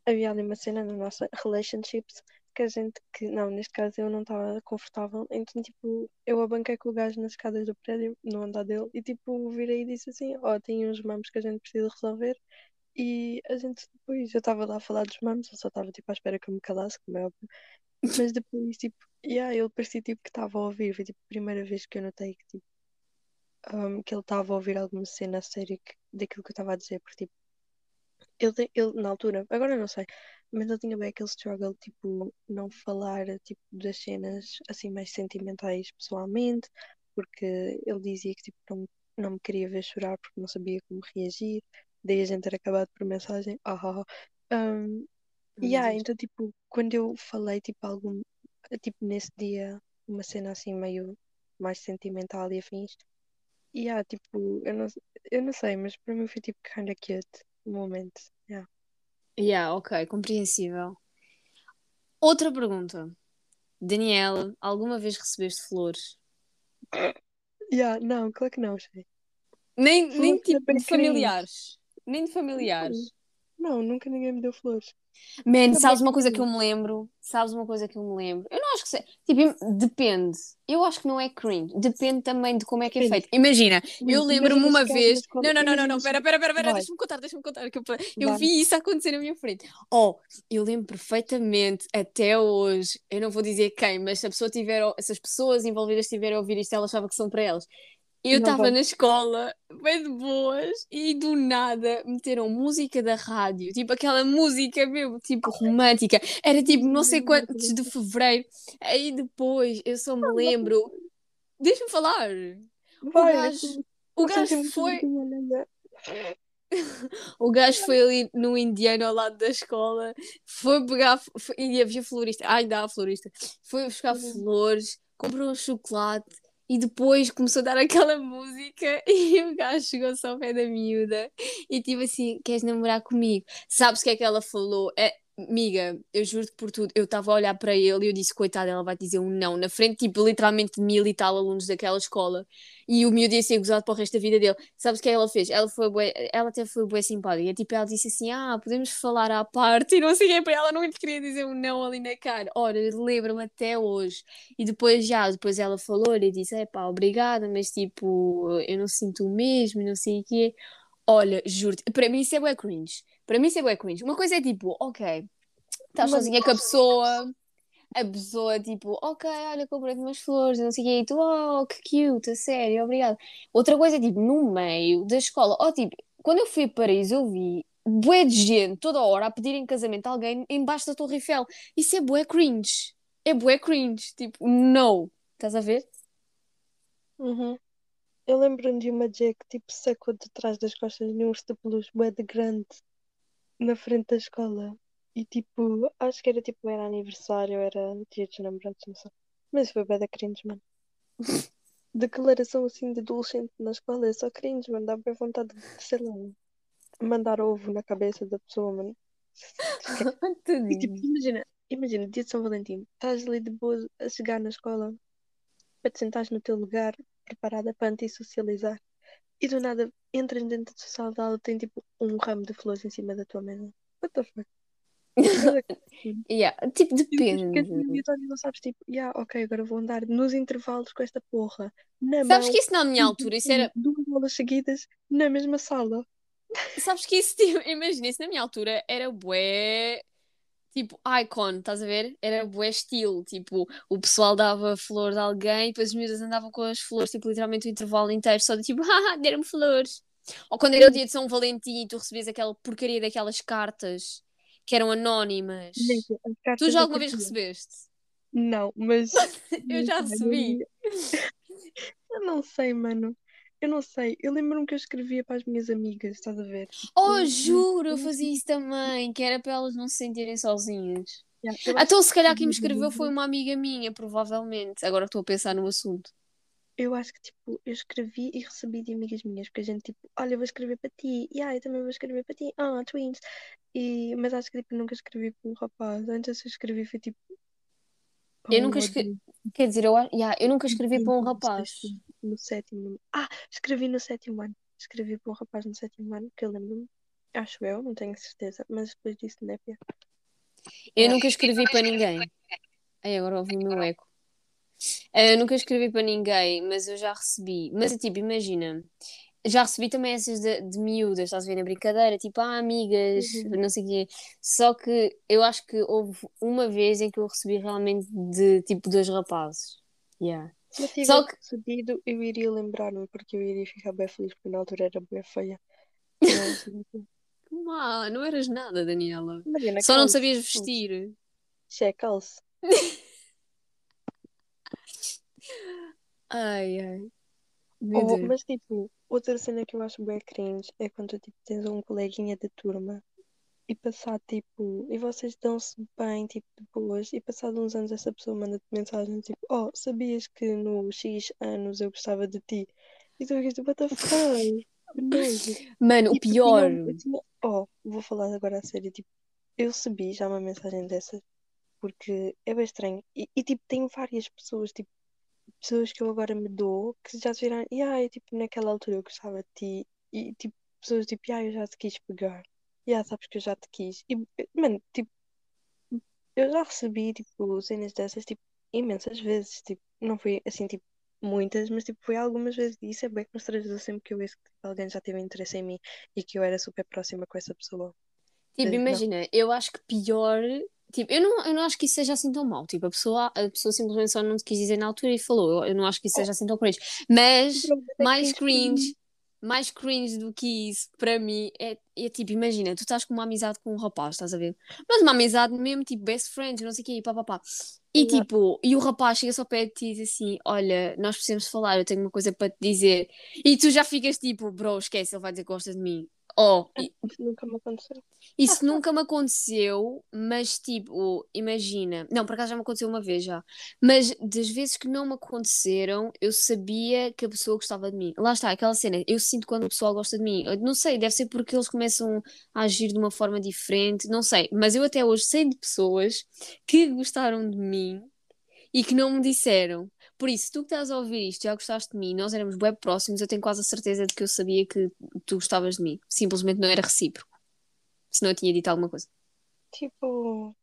havia ali uma cena na nossa relationships que a gente, que não, neste caso eu não estava confortável. Então, tipo, eu abanquei com o gajo nas escadas do prédio, no andar dele, e tipo, virei e disse assim: Ó, tem uns mamos que a gente precisa resolver. E a gente depois, eu estava lá a falar dos mamos, eu só estava tipo à espera que eu me calasse, como é óbvio. Mas depois, tipo, yeah, ele parecia tipo que estava a ouvir. Foi tipo a primeira vez que eu notei que, tipo, um, que ele estava a ouvir alguma cena a sério que- daquilo que eu estava a dizer, porque tipo, ele, ele na altura, agora não sei, mas ele tinha bem aquele struggle, tipo, não falar tipo, das cenas assim mais sentimentais pessoalmente, porque ele dizia que tipo, não, não me queria ver chorar porque não sabia como reagir, daí a gente ter acabado por mensagem, ah, ah, ah. Um, yeah, então tipo, quando eu falei tipo algum tipo, nesse dia, uma cena assim meio mais sentimental e afins. E há, tipo, eu não, eu não sei, mas para mim foi tipo kinda cute o momento. Yeah. Yeah, ok, compreensível. Outra pergunta. Daniela, alguma vez recebeste flores? Yeah, não, claro que não, sei. Nem, nem Flores tipo familiares. Nem de familiares. Não, nunca ninguém me deu flores. Man, Tá sabes uma coisa que eu me lembro? Sabes uma coisa que eu me lembro? Eu não acho que seja. Tipo, depende. Eu acho que não é cringe. Depende também de como é que é feito. Imagina, eu lembro-me uma vez. Não, não, não, não, não. Pera, pera, pera, pera. Deixa-me contar, deixa-me contar. Que eu eu vi isso acontecer na minha frente. Oh, eu lembro perfeitamente, até hoje. Eu não vou dizer quem, mas se, a pessoa tiver, se as pessoas envolvidas estiverem a ouvir isto, ela achava que são para elas. Eu estava na escola, bem de boas, e do nada meteram música da rádio, tipo aquela música mesmo, tipo romântica. Era tipo não sei quantos de fevereiro. Aí depois eu só me lembro. Deixa-me falar. O Vai, gajo, o gajo foi. vergonha alheia. O gajo foi ali no indiano ao lado da escola, foi pegar, foi, e havia florista, ai, ainda há florista, foi buscar Uhum. flores, comprou um chocolate e depois começou a dar aquela música e o gajo chegou-se ao pé da miúda e tipo assim, queres namorar comigo? Sabes o que é que ela falou? É, Miga, eu juro-te por tudo, eu estava a olhar para ele e eu disse, coitada, ela vai dizer um não, na frente, tipo, literalmente mil e tal alunos daquela escola, e o miúdo ia ser gozado para o resto da vida dele. Sabes o que ela fez? Ela foi bué, ela até foi bué simpática, tipo, ela disse assim, ah, podemos falar à parte, e não sei o que, para ela não queria dizer um não ali na cara. Ora, lembro-me até hoje. E depois já, depois ela falou e disse, é pá, obrigada, mas tipo, eu não sinto o mesmo, não sei o quê. Olha, juro-te, para mim isso é bué cringe. Para mim isso é bué cringe. Uma coisa é tipo, ok, estás sozinha com a pessoa, a pessoa tipo, ok, olha, comprei-te umas flores, não sei o quê, e tu, oh, que cute, a sério, obrigada. Outra coisa é tipo, no meio da escola, ou tipo, quando eu fui a Paris, eu vi bué de gente toda hora a pedir em casamento a alguém embaixo da Torre Eiffel. Isso é bué cringe. É bué cringe. Tipo, no. Estás a ver? Uhum. Eu lembro-me de uma J que tipo sacou de trás das costas de um urso de bué de grande na frente da escola. E tipo, acho que era tipo, era aniversário, era dia dos namorados, não sei. Mas foi bué da cringe, mano. Declaração assim de adolescente na escola é só cringe, mano. Dá bem vontade de, sei lá, mandar ovo na cabeça da pessoa, mano. E tipo, imagina, imagina, dia de São Valentim, estás ali de boa a chegar na escola para te sentares no teu lugar, preparada para antissocializar, e do nada entras dentro da sala de aula tem tipo um ramo de flores em cima da tua mesa. What the fuck? Yeah, Tipo, depende. e não sabes, tipo, yeah, ok, agora vou andar nos intervalos com esta porra, na Sabes mão, que isso na minha altura, isso era. duas aulas seguidas na mesma sala. Sabes que isso, tipo, imagina, isso na minha altura era bué. Tipo, icon, estás a ver? Era bué estilo. Tipo, o pessoal dava flores a alguém, depois as miúdas andavam com as flores, tipo, literalmente o intervalo inteiro, só de tipo, haha, deram-me flores. Ou quando era o dia de São Valentim e tu recebias aquela porcaria daquelas cartas que eram anónimas. Tu já alguma vez recebeste? Não, mas Eu já recebi. Eu não sei, mano. Eu não sei. Eu lembro-me que eu escrevia para as minhas amigas, estás a ver? Oh, Eu- juro, eu fazia isso também, que era para elas não se sentirem sozinhas. Yeah, Então, se calhar quem me escreveu foi uma amiga minha, provavelmente. Agora estou a pensar no assunto. Eu acho que, tipo, eu escrevi e recebi de amigas minhas, porque a gente, tipo, olha, eu vou escrever para ti, e ah, eu também vou escrever para ti, ah, twins. E, mas acho que, tipo, nunca escrevi para um rapaz. Antes eu escrevi, foi tipo. Eu nunca ou escrevi. Quer dizer, eu, yeah, eu nunca escrevi para um No rapaz. No sétimo. Ah, escrevi no sétimo ano. Escrevi para um rapaz no sétimo ano, que eu lembro-me. Acho eu, não tenho certeza, mas depois disso, né, Pia? Eu Yeah. nunca escrevi para ninguém. Ai, agora ouvi o meu eco. Eh, Eu nunca escrevi para ninguém, mas eu já recebi. Mas é tipo, imagina, já recebi também essas de, de miúdas, estás a ver na brincadeira, tipo, ah, amigas, Uhum. não sei o quê. Só que eu acho que houve uma vez em que eu recebi realmente de tipo dois rapazes. Yeah. Se Só que- eu iria lembrar-me, porque eu iria ficar bem feliz, porque na altura era bem feia. Assim, Ah, não eras nada, Daniela. Imagina, Só não sabias vestir. Isso é calça. Ai, ai. Deus. mas tipo, outra cena que eu acho bem cringe é quando tu tipo, tens um coleguinha da turma e passar tipo, e vocês dão-se bem, tipo, de boas, e passado uns anos essa pessoa manda-te mensagem tipo, oh, sabias que no X anos eu gostava de ti? E tu ficas tipo, what the fuck? Mano, o E porque pior. tinha- oh, vou falar agora a sério, tipo, eu recebi já uma mensagem dessas porque é bem estranho. E, e, tipo, tenho várias pessoas, tipo, pessoas que eu agora me dou que já se viram, e ai, tipo, naquela altura eu gostava de ti, e tipo, pessoas tipo, ai, eu já te quis pegar, e ah, sabes que eu já te quis. E, mano, tipo, eu já recebi, tipo, cenas dessas, tipo, imensas vezes, tipo, não foi assim, tipo, muitas, mas tipo, foi algumas vezes, e isso é bem constrangedor sempre que eu vejo que tipo, alguém já teve interesse em mim e que eu era super próxima com essa pessoa. Tipo, Eh, não. imagina, eu acho que pior. Tipo, eu não, eu não acho que isso seja assim tão mau. Tipo, a pessoa, a pessoa simplesmente só não te quis dizer na altura e falou. Eu, eu não acho que isso seja assim tão cringe. Mas mais cringe, mais cringe do que isso, para mim, é, é tipo, imagina, tu estás com uma amizade com um rapaz, estás a ver? Mas uma amizade mesmo, tipo, best friends, não sei o quê, pá, pá, pá. E Exato. tipo, e o rapaz chega só ao pé de ti e diz assim: Olha, nós precisamos falar, eu tenho uma coisa para te dizer. E tu já ficas tipo, bro, esquece, ele vai dizer que gosta de mim. Oh, Isso nunca me aconteceu. isso nunca me aconteceu, mas tipo, imagina. Não, por acaso já me aconteceu uma vez já. Mas das vezes que não me aconteceram, eu sabia que a pessoa gostava de mim. Lá está, aquela cena. Eu sinto quando a pessoa gosta de mim. Eu não sei, deve ser porque eles começam a agir de uma forma diferente. Não sei. Mas eu até hoje sei de pessoas que gostaram de mim e que não me disseram. Por isso, tu que estás a ouvir isto, já gostaste de mim, nós éramos web próximos, eu tenho quase a certeza de que eu sabia que tu gostavas de mim. Simplesmente não era recíproco. Senão eu tinha dito alguma coisa. Tipo,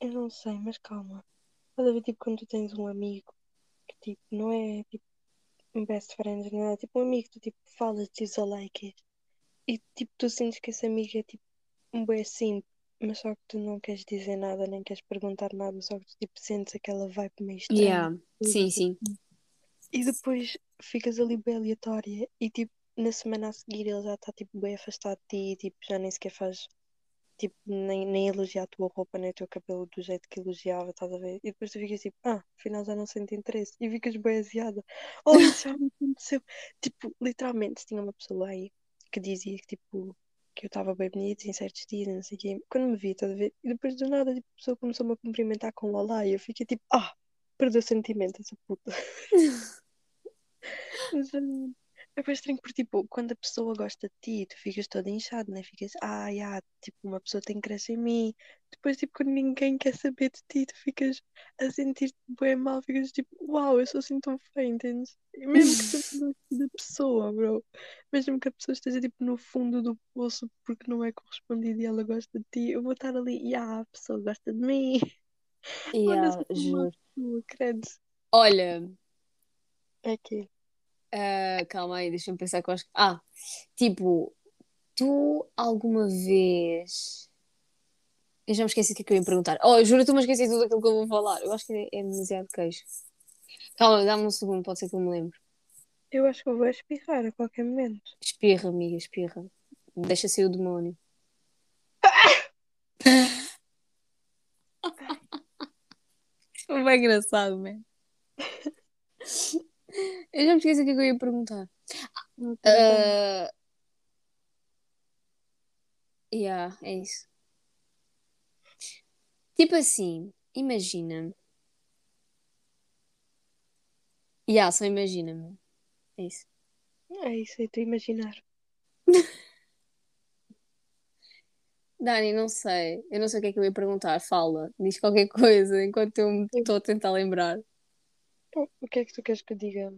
eu não sei, mas calma. Estás a ver, tipo, quando tu tens um amigo que, tipo, não é, tipo, um best friend, não é? Tipo, um amigo que tu, tipo, falas, dizes olá e queres. E, tipo, tu sentes que esse amigo é, tipo, um bué simples, mas só que tu não queres dizer nada, nem queres perguntar nada, só que tu, tipo, sentes aquela vibe meio estranha. Yeah, sim, sim. E depois ficas ali bem aleatória e tipo, na semana a seguir ele já está tipo bem afastado de ti e tipo, já nem sequer faz tipo, nem, nem elogia a tua roupa, nem o teu cabelo do jeito que elogiava, estás a ver? E depois tu ficas tipo, ah, afinal já não sente interesse e ficas bem aziada. Oh, isso já me aconteceu. Tipo, literalmente tinha uma pessoa aí que dizia que tipo, que eu estava bem bonita em certos dias, não sei o quê. Quando me vi, estás a ver? E depois do nada, tipo, a pessoa começou-me a cumprimentar com olá e eu fiquei tipo, ah, perdeu sentimento essa puta. É bem estranho porque, tipo, quando a pessoa gosta de ti, tu ficas todo inchado, né? Ficas, ah, já, tipo, uma pessoa tem crush em mim. Depois, tipo, quando ninguém quer saber de ti, tu ficas a sentir-te bem mal, ficas tipo, uau, eu sou assim tão feia, entendes? E mesmo que seja gosto da pessoa, bro. Mesmo que a pessoa esteja, tipo, no fundo do poço porque não é correspondido e ela gosta de ti, eu vou estar ali, já, a pessoa gosta de mim. Yeah, juro. credo. Olha, É que, ah, calma aí, deixa-me pensar que eu acho que. Ah, tipo, tu alguma vez. Eu já me esqueci do que é que eu ia perguntar. Oh, juro, tu me esqueci tudo aquilo que eu vou falar. Eu acho que é, é demasiado queijo. Calma, dá-me um segundo, pode ser que eu me lembre. eu acho que eu vou espirrar a qualquer momento. Espirra, amiga, espirra. Deixa sair o demónio. Foi bem engraçado, man. Eu já me esqueci o que é que eu ia perguntar. Ah, yeah, é isso. Tipo assim, imagina. Yeah, só imagina-me. É isso. É isso aí, tu imaginar. Dani, não sei. Eu não sei o que é que eu ia perguntar. Fala, diz qualquer coisa enquanto eu me estou a tentar lembrar. Então, O que é que tu queres que eu diga?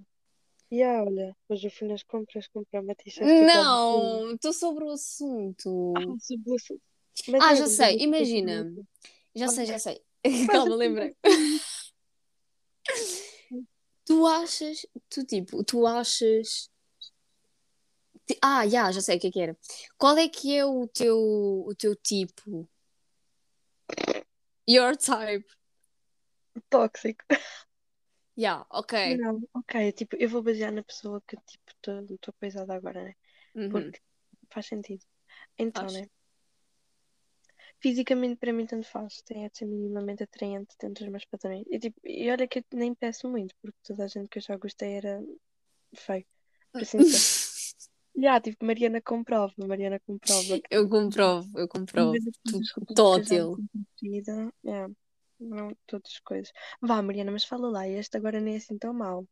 E ah, olha, hoje eu fui nas compras comprar uma t-shirt. Não, estou sobre o assunto. Ah, sobre o assunto. Mas Ah, é, já mas sei, imagina. Já sei, Ok. já sei. Calma, lembrei. Tu achas, tu tipo, tu achas. Ah, já, já sei o que é que era. Qual é que é o teu, o teu tipo? Your type. tóxico. Yeah, ok. Não, ok, tipo, eu vou basear na pessoa que tipo estou coisada agora, né? Uhum, Porque faz sentido. Então, faz. né? Fisicamente para mim tanto faz, tem é de ser minimamente atraente dentro dos meus padrões. E, tipo, e olha que eu nem peço muito, porque toda a gente que eu já gostei era feio, sincera. Já, tipo, Mariana comprova, Mariana comprova. Eu comprovo, eu comprovo. 90% das Tu- rubricas já Tótil. É, não todas as coisas. Vá, Mariana, mas fala lá, este agora nem é assim tão mau.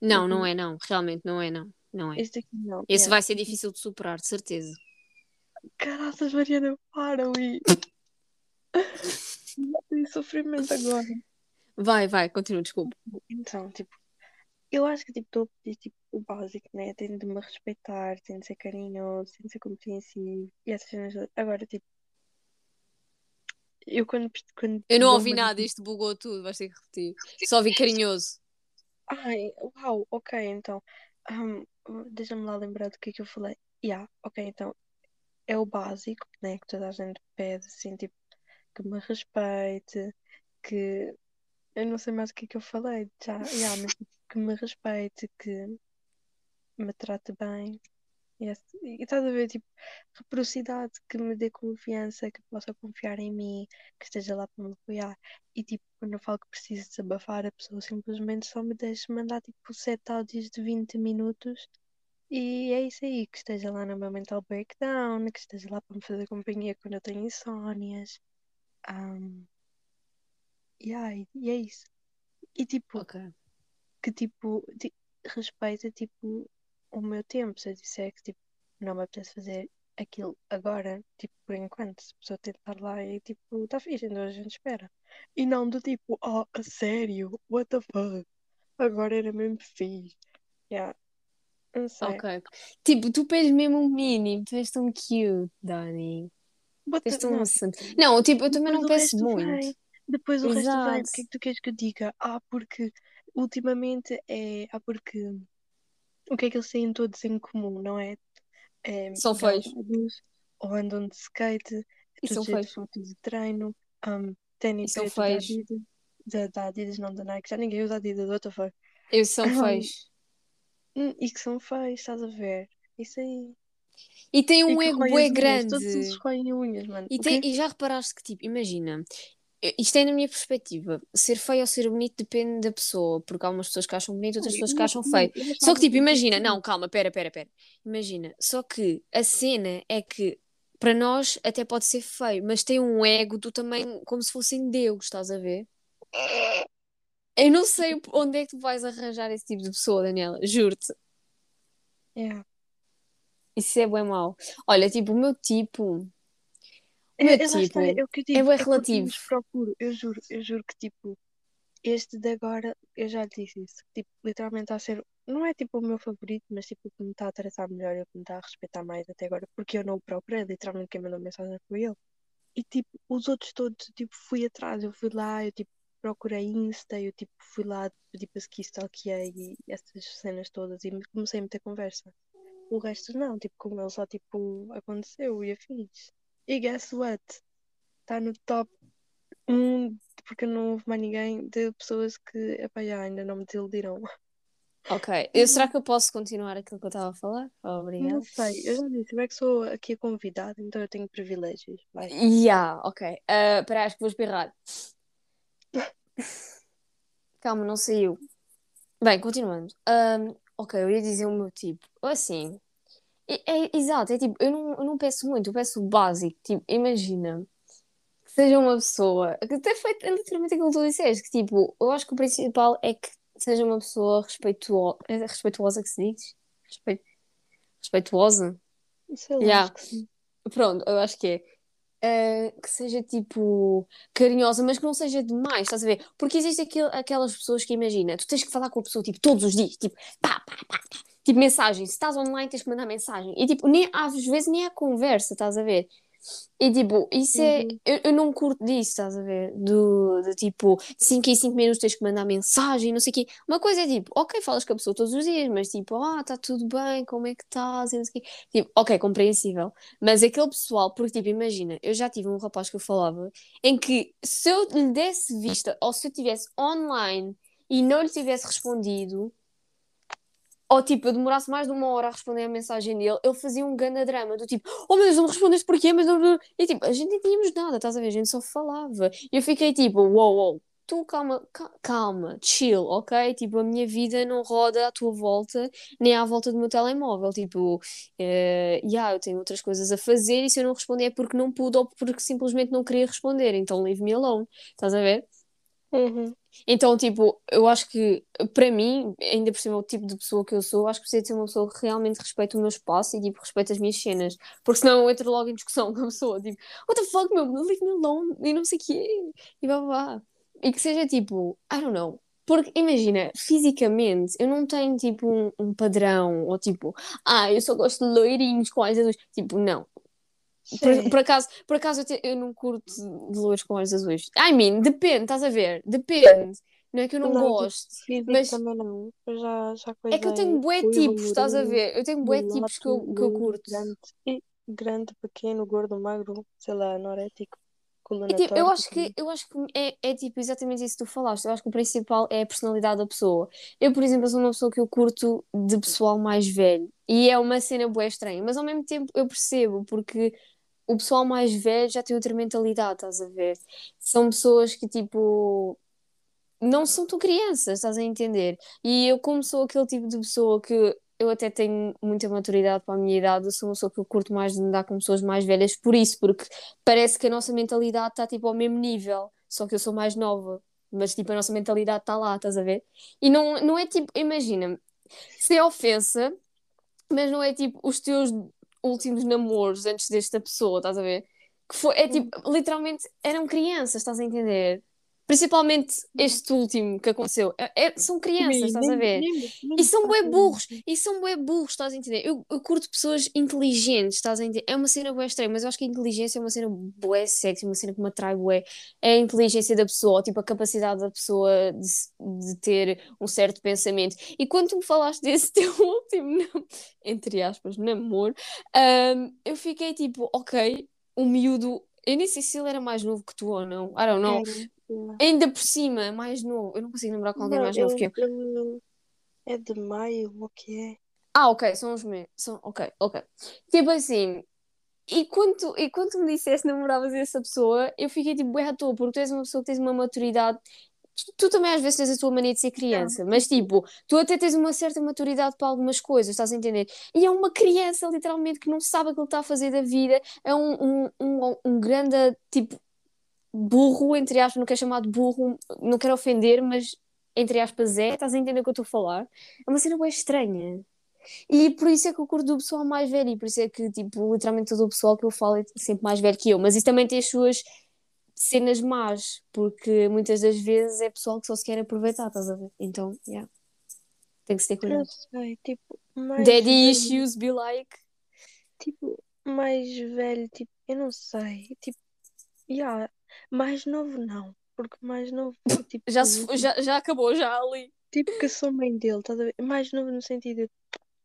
Não, não é, não. Realmente não é, não. Não é. Este aqui não. Esse yeah. vai ser difícil de superar, de certeza. Caraças, Mariana, para ali. Tem sofrimento agora. Vai, vai, continua, desculpa. Então, tipo, eu acho que tipo, estou a pedir tipo, o básico, né? Tem de me respeitar, tem de ser carinhoso, tem de ser compreensivo e essas cenas. todas. Agora, tipo, eu quando, quando Eu não ouvi nada, isto bugou tudo, vais ter que repetir. Só ouvi carinhoso. Ai, uau, ok, então. hum, deixa-me lá lembrar do que é que eu falei. Yeah, ok, então. É o básico, né? Que toda a gente pede, assim, tipo, que me respeite, que. Eu não sei mais o que é que eu falei, já, yeah, mas tipo, que me respeite, que me trate bem. E, esse- e estás a ver, tipo, reciprocidade, que me dê confiança, que possa confiar em mim, que esteja lá para me apoiar. E tipo, quando eu falo que preciso desabafar, a pessoa simplesmente só me deixa mandar tipo sete áudios de 20 minutos. E é isso aí, que esteja lá no meu mental breakdown, que esteja lá para me fazer companhia quando eu tenho insónias. Um, yeah, e é isso. E tipo, Ok. que tipo, ti- respeita tipo o meu tempo. Se eu disser que tipo, não me apetece fazer aquilo agora, tipo, por enquanto, se a pessoa estar lá e tipo, está fixe, então a gente espera. E não do tipo, oh, a sério, what the fuck? Agora era mesmo fixe. Yeah. Não sei. Ok. Tipo, tu pedes mesmo um mínimo, tu és tão cute, Dani. És tão não, santo. Não, tipo, eu também Depois não peço resto muito. vem. Depois o resto vem. Exato. O que é que tu queres que eu diga? Ah, porque ultimamente é. Ah, porque. O que é que eles têm todos em comum, não é? É São feios. ou andam de skate, E são feios. fotos de treino, um, ténis E são feios. Adidas, da, da Adidas, não da Nike, já ninguém usa Adidas, what the fuck? Eu são feios. Hum, E que são feios, estás a ver? Isso aí. E tem E um que ego bué unhas, todos grande. roem unhas, mano. E, tem, e já reparaste que, tipo, imagina, isto é na minha perspectiva, ser feio ou ser bonito depende da pessoa, porque há umas pessoas que acham bonito, outras pessoas que acham feio. Só que, tipo, imagina, não, calma, pera, pera, pera. Imagina, só que a cena é que para nós até pode ser feio, mas tem um ego do tamanho como se fossem Deus, estás a ver? Eu não sei onde é que tu vais arranjar esse tipo de pessoa, Daniela, juro-te. Yeah. Isso é bem mau. Olha, tipo, o meu tipo, É, meu é, está, tipo é o que eu é digo, bem é eu relativo. procuro, eu juro, eu juro que tipo, este de agora, eu já lhe disse isso, tipo, literalmente está a ser, não é tipo o meu favorito, mas tipo o que me está a tratar melhor e o que me está a respeitar mais até agora, porque eu não o procurei, literalmente quem mandou mensagem foi ele. E tipo, os outros todos, tipo, fui atrás, eu fui lá, eu tipo, procurei Insta, eu tipo, fui lá, pedi para seguir, stalkeei e essas cenas todas e me- comecei a meter conversa. O resto não, tipo, com ele só tipo, aconteceu e afins. E guess what? Está no top 1, porque não houve mais ninguém, de pessoas que, epá, já, ainda não me desiludiram. Ok. Eu, será que eu posso continuar aquilo que eu estava a falar? Obrigada. Não sei, eu já disse, eu é que sou aqui a convidada, então eu tenho privilégios. Vai. Yeah, ok. Uh, acho que vou espirrar. Calma, não saiu. Bem, continuando. Um, ok, eu ia dizer o meu tipo. Assim, é, é- exato, é tipo, eu não, eu não peço muito, eu peço o básico. Tipo, imagina que seja uma pessoa, que até foi literalmente aquilo que tu disseste, que tipo, eu acho que o principal é que seja uma pessoa respeituosa, respeituosa que se diz? Respe- Respeituosa? Sei lá, Yeah. que. Pronto, eu acho que é. Eh, que seja tipo carinhosa, mas que não seja demais, estás a ver? Porque existem aquel- aquelas pessoas que imagina, tu tens que falar com a pessoa tipo todos os dias, tipo pá, pá, pá, pá. Tipo mensagem. Se estás online, tens que mandar mensagem, e tipo, nem, às vezes nem há conversa, estás a ver? E tipo, isso é. Uhum. Eu, eu não curto disso, estás a ver? Do, do tipo, 5 em 5 minutos tens que mandar mensagem, não sei o quê. Uma coisa é tipo, ok, falas com a pessoa todos os dias, mas tipo, ah, está tudo bem, como é que estás? E não sei o quê. Tipo, ok, compreensível. Mas aquele pessoal, porque tipo, imagina, eu já tive um rapaz que eu falava em que se eu lhe desse vista ou se eu estivesse online e não lhe tivesse respondido, ou tipo, eu demorasse mais de uma hora a responder a mensagem dele, ele fazia um grande drama do tipo, oh meu Deus, não me respondeste porquê? Mas não... não-" E tipo, a gente nem tínhamos nada, estás a ver? A gente só falava. E eu fiquei tipo, uou, uou, tu calma, ca- calma, chill, ok? Tipo, a minha vida não roda à tua volta, nem à volta do meu telemóvel. Tipo, eh, yeah, eu tenho outras coisas a fazer e se eu não responder é porque não pude ou porque simplesmente não queria responder. Então, leave me alone. Estás a ver? Uhum. Então, tipo, eu acho que, para mim, ainda por cima, o tipo de pessoa que eu sou, acho que preciso de ser uma pessoa que realmente respeita o meu espaço e, tipo, respeita as minhas cenas. Porque senão eu entro logo em discussão com a pessoa, tipo, what the fuck, meu, leave me alone, e não sei o quê, e blá blá. E que seja, tipo, I don't know. Porque, imagina, fisicamente, eu não tenho, tipo, um, um padrão, ou tipo, ah, eu só gosto de loirinhos com olhos azuis. Tipo, não. Por, por acaso, por acaso eu, te- eu não curto de loiros com olhos azuis. I mean, depende, estás a ver? Depende. Não é que eu não, Não, tipo, gosto, mas também não. Já, já é que eu tenho bué tipos, estás a ver? Eu tenho bué tipos que eu, que eu curto. grande, grande, pequeno, gordo, magro, sei lá, anorético, É tipo, eu acho que, também. eu acho que é, é tipo exatamente isso que tu falaste. Eu acho que o principal é a personalidade da pessoa. Eu, por exemplo, sou uma pessoa que eu curto de pessoal mais velho. E é uma cena bué estranha, mas ao mesmo tempo eu percebo, porque o pessoal mais velho já tem outra mentalidade, estás a ver? São pessoas que, tipo, não são tão crianças, estás a entender? E eu, como sou aquele tipo de pessoa que eu até tenho muita maturidade para a minha idade, eu sou uma pessoa que eu curto mais de andar com pessoas mais velhas por isso, porque parece que a nossa mentalidade está tipo ao mesmo nível, só que eu sou mais nova, mas tipo a nossa mentalidade está lá, estás a ver? E não, não é tipo, imagina, sem ofensa, mas não é tipo os teus últimos namoros antes desta pessoa, estás a ver? Que foi, é tipo, literalmente eram crianças, estás a entender? Principalmente este último que aconteceu. É- é- são crianças, estás a ver? E são bué burros, e são bué burros, estás a entender? Eu, eu curto pessoas inteligentes, estás a entender? É uma cena bué estranha, mas eu acho que a inteligência é uma cena bué sexy, uma cena que me atrai bué. É a inteligência da pessoa, tipo a capacidade da pessoa de, de ter um certo pensamento. E quando tu me falaste desse teu último, entre aspas, namoro, hum, eu fiquei tipo, ok, o miúdo, eu nem sei se ele era mais novo que tu ou não, I don't know. Era, Ainda por cima, mais novo, eu não consigo lembrar com alguém mais novo que eu. é de maio, o que é? Ah, ok, são os meus. São, ok, ok. Tipo assim, e quando, tu, e quando me disseste namoravas essa pessoa, eu fiquei tipo, bué à toa, porque tu és uma pessoa que tens uma maturidade. Tu, tu também às vezes tens a tua mania de ser criança, mas tipo, tu até tens uma certa maturidade para algumas coisas, estás a entender? E é uma criança, literalmente, que não sabe aquilo que está a fazer da vida, é um, um, um, um grande, tipo, burro, entre aspas, não quero chamar de burro, não quero ofender, mas entre aspas é, estás a entender o que eu estou a falar? É uma cena bem estranha. E por isso é que eu curto do pessoal mais velho, e por isso é que, tipo, literalmente todo o pessoal que eu falo é sempre mais velho que eu, mas isso também tem as suas cenas más, porque muitas das vezes é pessoal que só se quer aproveitar, estás a ver? Então, yeah, tem que se ter Não cuidado. sei, tipo, mais Daddy velho, issues be like. tipo, mais velho, tipo, eu não sei, tipo, yeah, mais novo não, porque mais novo, tipo, Já, se, já, já acabou, já ali. tipo que sou mãe dele, estás a ver? Mais novo no sentido de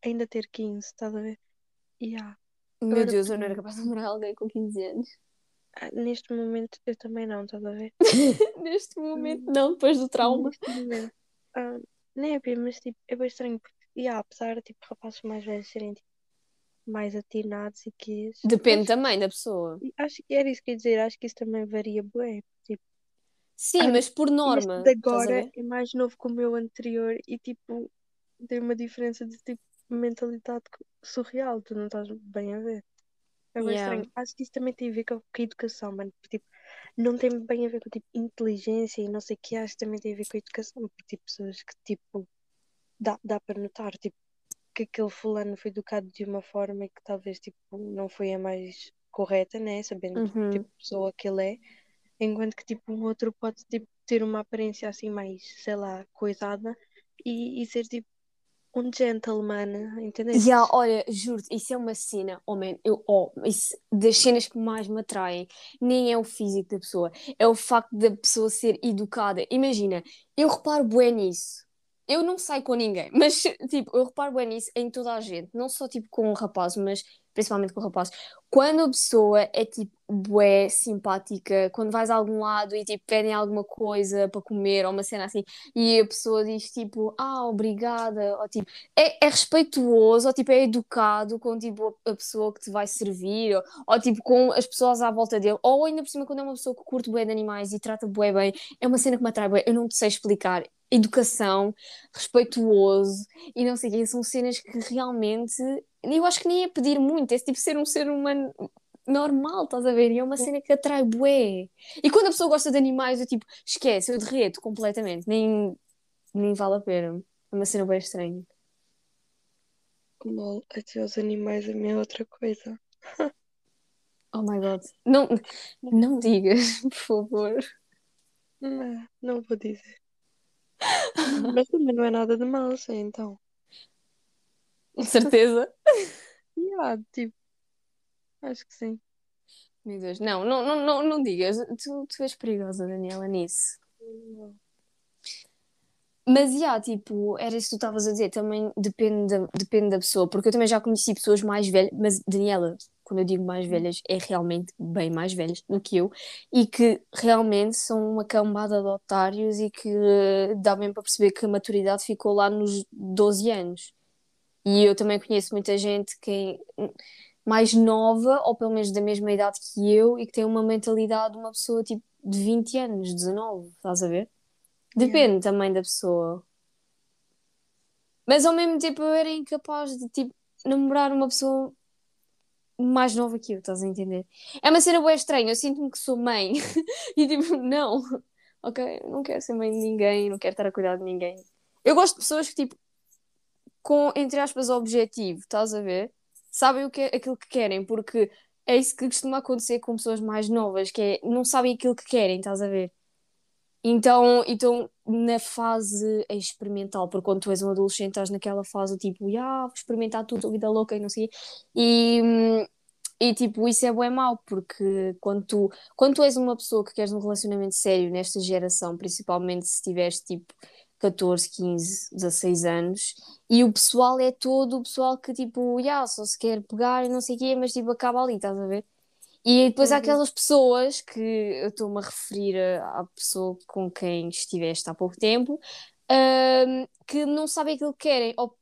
ainda ter 15, estás a ver? Yeah. Meu Agora, Deus, eu não era capaz de namorar alguém com 15 anos. ah, neste momento eu também não, estás a ver? Neste momento, Hum, não, depois do trauma. Neste momento. Ah, nem é bem, mas tipo, é bem estranho porque, yeah, apesar de tipo, rapazes mais velhos serem tipo, mais atinados e que isso, Depende acho, também da pessoa. acho que era isso que eu ia dizer, acho que isso também varia bué. Tipo, Sim, mas por este norma, de estás a agora é mais novo que o meu anterior e tipo, tem uma diferença de tipo mentalidade surreal, tu não estás bem a ver. É bem Yeah. estranho. Acho que isso também tem a ver com, com a educação, mano. Tipo, não tem bem a ver com tipo inteligência e não sei o que, acho que também tem a ver com a educação, porque tipo, pessoas que tipo dá, dá para notar tipo, que aquele fulano foi educado de uma forma que talvez tipo, não foi a mais correta, né? Sabendo Uhum. tipo pessoa que ele é, enquanto que tipo o outro pode tipo, ter uma aparência assim mais, sei lá, coisada e, e ser tipo um gentleman, entendeste? Yeah, olha, juro-te, isso é uma cena, oh man, eu, oh, isso, das cenas que mais me atraem, nem é o físico da pessoa, é o facto da pessoa ser educada. Imagina, eu reparo bem nisso. Eu não saio com ninguém, mas tipo, eu reparo bem nisso em toda a gente, não só tipo com o rapaz, mas principalmente com o rapaz. quando a pessoa é tipo bué simpática, quando vais a algum lado e tipo pedem alguma coisa para comer ou uma cena assim e a pessoa diz tipo ah, obrigada, ou tipo é, é respeituoso, ou tipo é educado com tipo a pessoa que te vai servir, ou, ou tipo com as pessoas à volta dele, ou ainda por cima quando é uma pessoa que curte bué de animais e trata bué bem, é uma cena que me atrai bué, eu não sei explicar. Educação, respeituoso e não sei o quê, são cenas que realmente eu acho que nem é pedir muito, é tipo ser um ser humano normal, estás a ver? E é uma cena que atrai bué. E quando a pessoa gosta de animais, eu tipo, esquece, eu derreto completamente, nem, nem vale a pena. É uma cena bem estranha. Lol, até os animais a mim é outra coisa. Oh my god. Não, não digas, por favor. Não, não vou dizer. Mas também não é nada de mal, assim, então. Com certeza. Yeah, tipo, acho que sim. Meu Deus, não, não, não, não, não digas. Tu, tu és perigosa, Daniela, nisso. Não. Mas, já, tipo, era isso que tu estavas a dizer, também depende da, depende da pessoa, porque eu também já conheci pessoas mais velhas, mas, Daniela, quando eu digo mais velhas, é realmente bem mais velhas do que eu, e que realmente são uma cambada de otários e que eh, dá bem para perceber que a maturidade ficou lá nos 12 anos. E eu também conheço muita gente que é mais nova, ou pelo menos da mesma idade que eu, e que tem uma mentalidade de uma pessoa tipo de 20 anos, 19, estás a ver? Depende também da pessoa. Mas ao mesmo tempo eu era incapaz de tipo namorar uma pessoa mais nova que eu, estás a entender? É uma cena bem estranha, eu sinto-me que sou mãe e tipo, não, ok, não quero ser mãe de ninguém, não quero estar a cuidar de ninguém. Eu gosto de pessoas que tipo, com, entre aspas, objetivo, estás a ver? Sabem o que é aquilo que querem, porque é isso que costuma acontecer com pessoas mais novas, que é não sabem aquilo que querem, estás a ver? Então, então na fase experimental, porque quando tu és um adolescente, estás naquela fase tipo, ah, vou experimentar tudo, vida louca e não sei. E, e tipo, isso é bem mau, porque quando tu, quando tu és uma pessoa que queres um relacionamento sério nesta geração, principalmente se tiveres tipo 14, 15, 16 anos, e o pessoal é todo o pessoal que tipo, yeah, só se quer pegar e não sei o quê, mas tipo, acaba ali, estás a ver? E depois há Uhum. aquelas pessoas que eu estou-me a referir a- à pessoa com quem estiveste há pouco tempo, ahm, que não sabem aquilo que querem, ou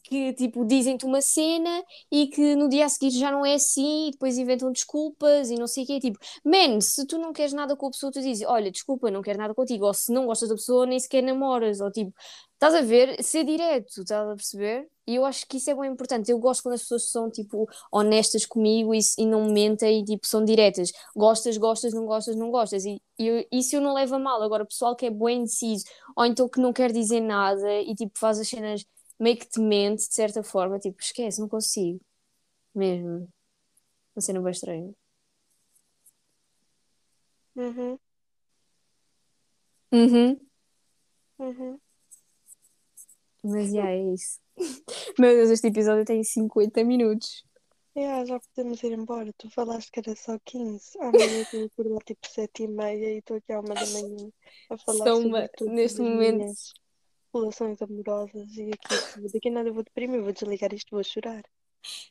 que tipo dizem-te uma cena e que no dia a seguir já não é assim, e depois inventam desculpas e não sei o quê. Tipo, man, se tu não queres nada com a pessoa, tu dizes, olha, desculpa, não quero nada contigo, ou se não gostas da pessoa, nem sequer namoras, ou tipo, estás a ver, ser direto, estás a perceber? E eu acho que isso é bem importante. Eu gosto quando as pessoas são tipo honestas comigo e, e não mentem e tipo são diretas. Gostas, gostas, não gostas, não gostas. E, e isso eu não levo a mal. Agora, pessoal que é bem indeciso ou então que não quer dizer nada e tipo faz as cenas meio que te mente de certa forma, tipo, esquece, não consigo. Mesmo. Uma cena bem estranha. Uhum. Uhum. Uhum. Mas já é isso. Meu Deus, este episódio tem 50 minutos. Yeah, já podemos ir embora. Tu falaste que era só 15. Amanhã eu tenho que acordar tipo 7 e meia e estou aqui à uma da manhã a falar São sobre uma, neste momento, minhas relações amorosas e aqui tudo. Daqui a nada eu vou deprimir, vou desligar isto vou chorar.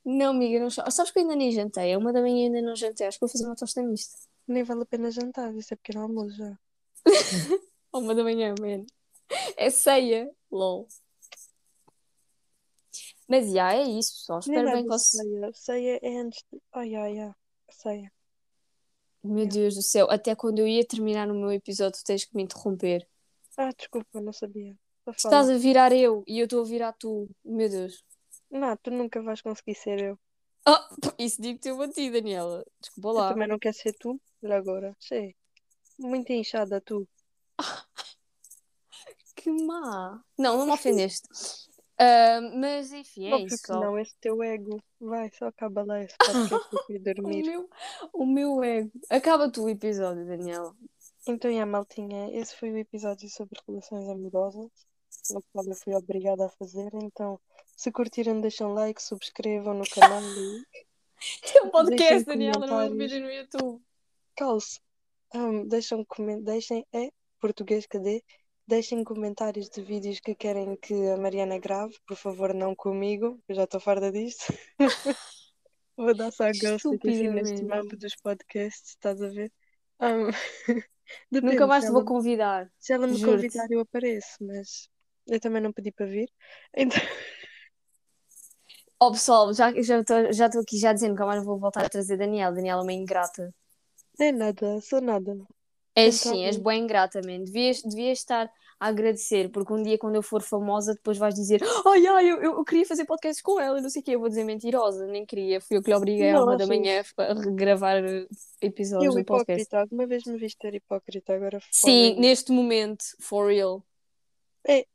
não, amiga, não choro. Sabes que eu ainda nem jantei? É uma da manhã e ainda não jantei. Acho que vou fazer uma tosta mista. Nem vale a pena jantar, isso é pequeno almoço já. Uma da manhã, man. É ceia. LOL. Mas já é isso, pessoal. Nem Espero bem nada que vocês. ceia. Ceia é antes de. Ai, ai, ai. Ceia. Meu Yeah. Deus do céu, até quando eu ia terminar o meu episódio, tens que me interromper. Ah, desculpa, não sabia. Estás a virar eu e eu estou a virar tu. Meu Deus. Não, tu nunca vais conseguir ser eu. Ah, isso digo-te eu a ti, Daniela. Desculpa Eu lá. também não quero ser tu, já agora. Sei. Muito inchada tu. Que má. Não, não me ofendeste. Ah, mas enfim, é Óbvio isso, não, esse teu ego. Vai, só acaba lá esse podcast e fui O dormir. meu, o meu ego. Acaba tu o episódio, Daniela. Então, e a maltinha, esse foi o episódio sobre relações amorosas, qual eu fui obrigada a fazer. Então, se curtiram, deixem like, subscrevam no canal e Isto é um podcast, Daniela, não é um vídeo no YouTube. Calce, um, deixem, deixem, é português, cadê? Deixem comentários de vídeos que querem que a Mariana grave, por favor, não comigo, eu já estou farta disto. Vou dar só a ghost aqui assim neste mambo dos podcasts, estás a ver? Um, Nunca mais te vou ela, convidar. se ela me convidar eu apareço, mas eu também não pedi para vir. Então, Ó pessoal, já já estou já estou aqui já dizendo que mais vou voltar a trazer Daniela. Daniela é uma ingrata. não é nada, sou nada. És Então, sim, és bem ingrata, man. Devias, devias estar a agradecer, porque um dia quando eu for famosa, depois vais dizer ai, ai, eu, eu queria fazer podcasts com ela, não sei o quê. Eu vou dizer mentirosa, nem queria. Fui eu que lhe obriguei à não uma da manhã a regravar episódios Eu do podcast. hipócrita, alguma vez me viste ser hipócrita, agora Sim, neste momento, for real. É,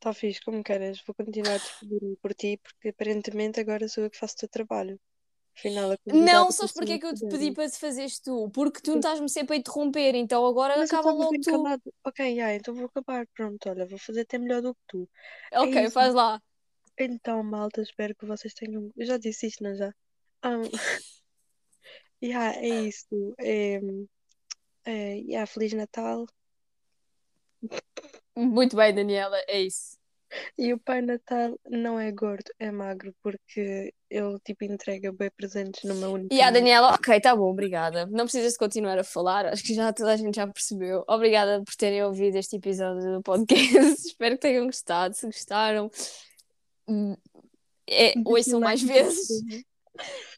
tá fixe, como queres, vou continuar a despedir-me por ti, porque aparentemente agora sou eu que faço o teu trabalho. Afinal, Não, sabes porque é que eu te pedi para te fazeres tu? Porque tu estás-me sempre a interromper, então agora Mas acaba logo tu. calado. Ok, já, então vou acabar. Pronto, olha, vou fazer até melhor do que tu. É Ok, isso. faz lá. Então, malta, espero que vocês tenham. Eu já disse isto, não já? Um... yeah, é isso. É... É... Yeah, Feliz Natal. Muito bem, Daniela, é isso. E o Pai Natal não é gordo, é magro, porque ele tipo entrega bem presentes numa única E a. Daniela, ok, tá bom, obrigada. Não precisas de continuar a falar, acho que já toda a gente já percebeu. Obrigada por terem ouvido este episódio do podcast. Espero que tenham gostado. Se gostaram, hum, é, ouçam mais vezes.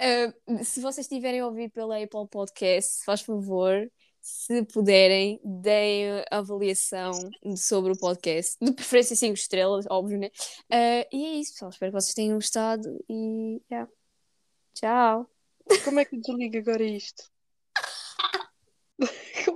Uh, se vocês estiverem a ouvir pela Apple Podcast, faz favor, se puderem, deem avaliação sobre o podcast, de preferência 5 estrelas, óbvio, né? Uh, e é isso, pessoal. Espero que vocês tenham gostado e yeah. tchau. Como é que eu desligo agora isto? Como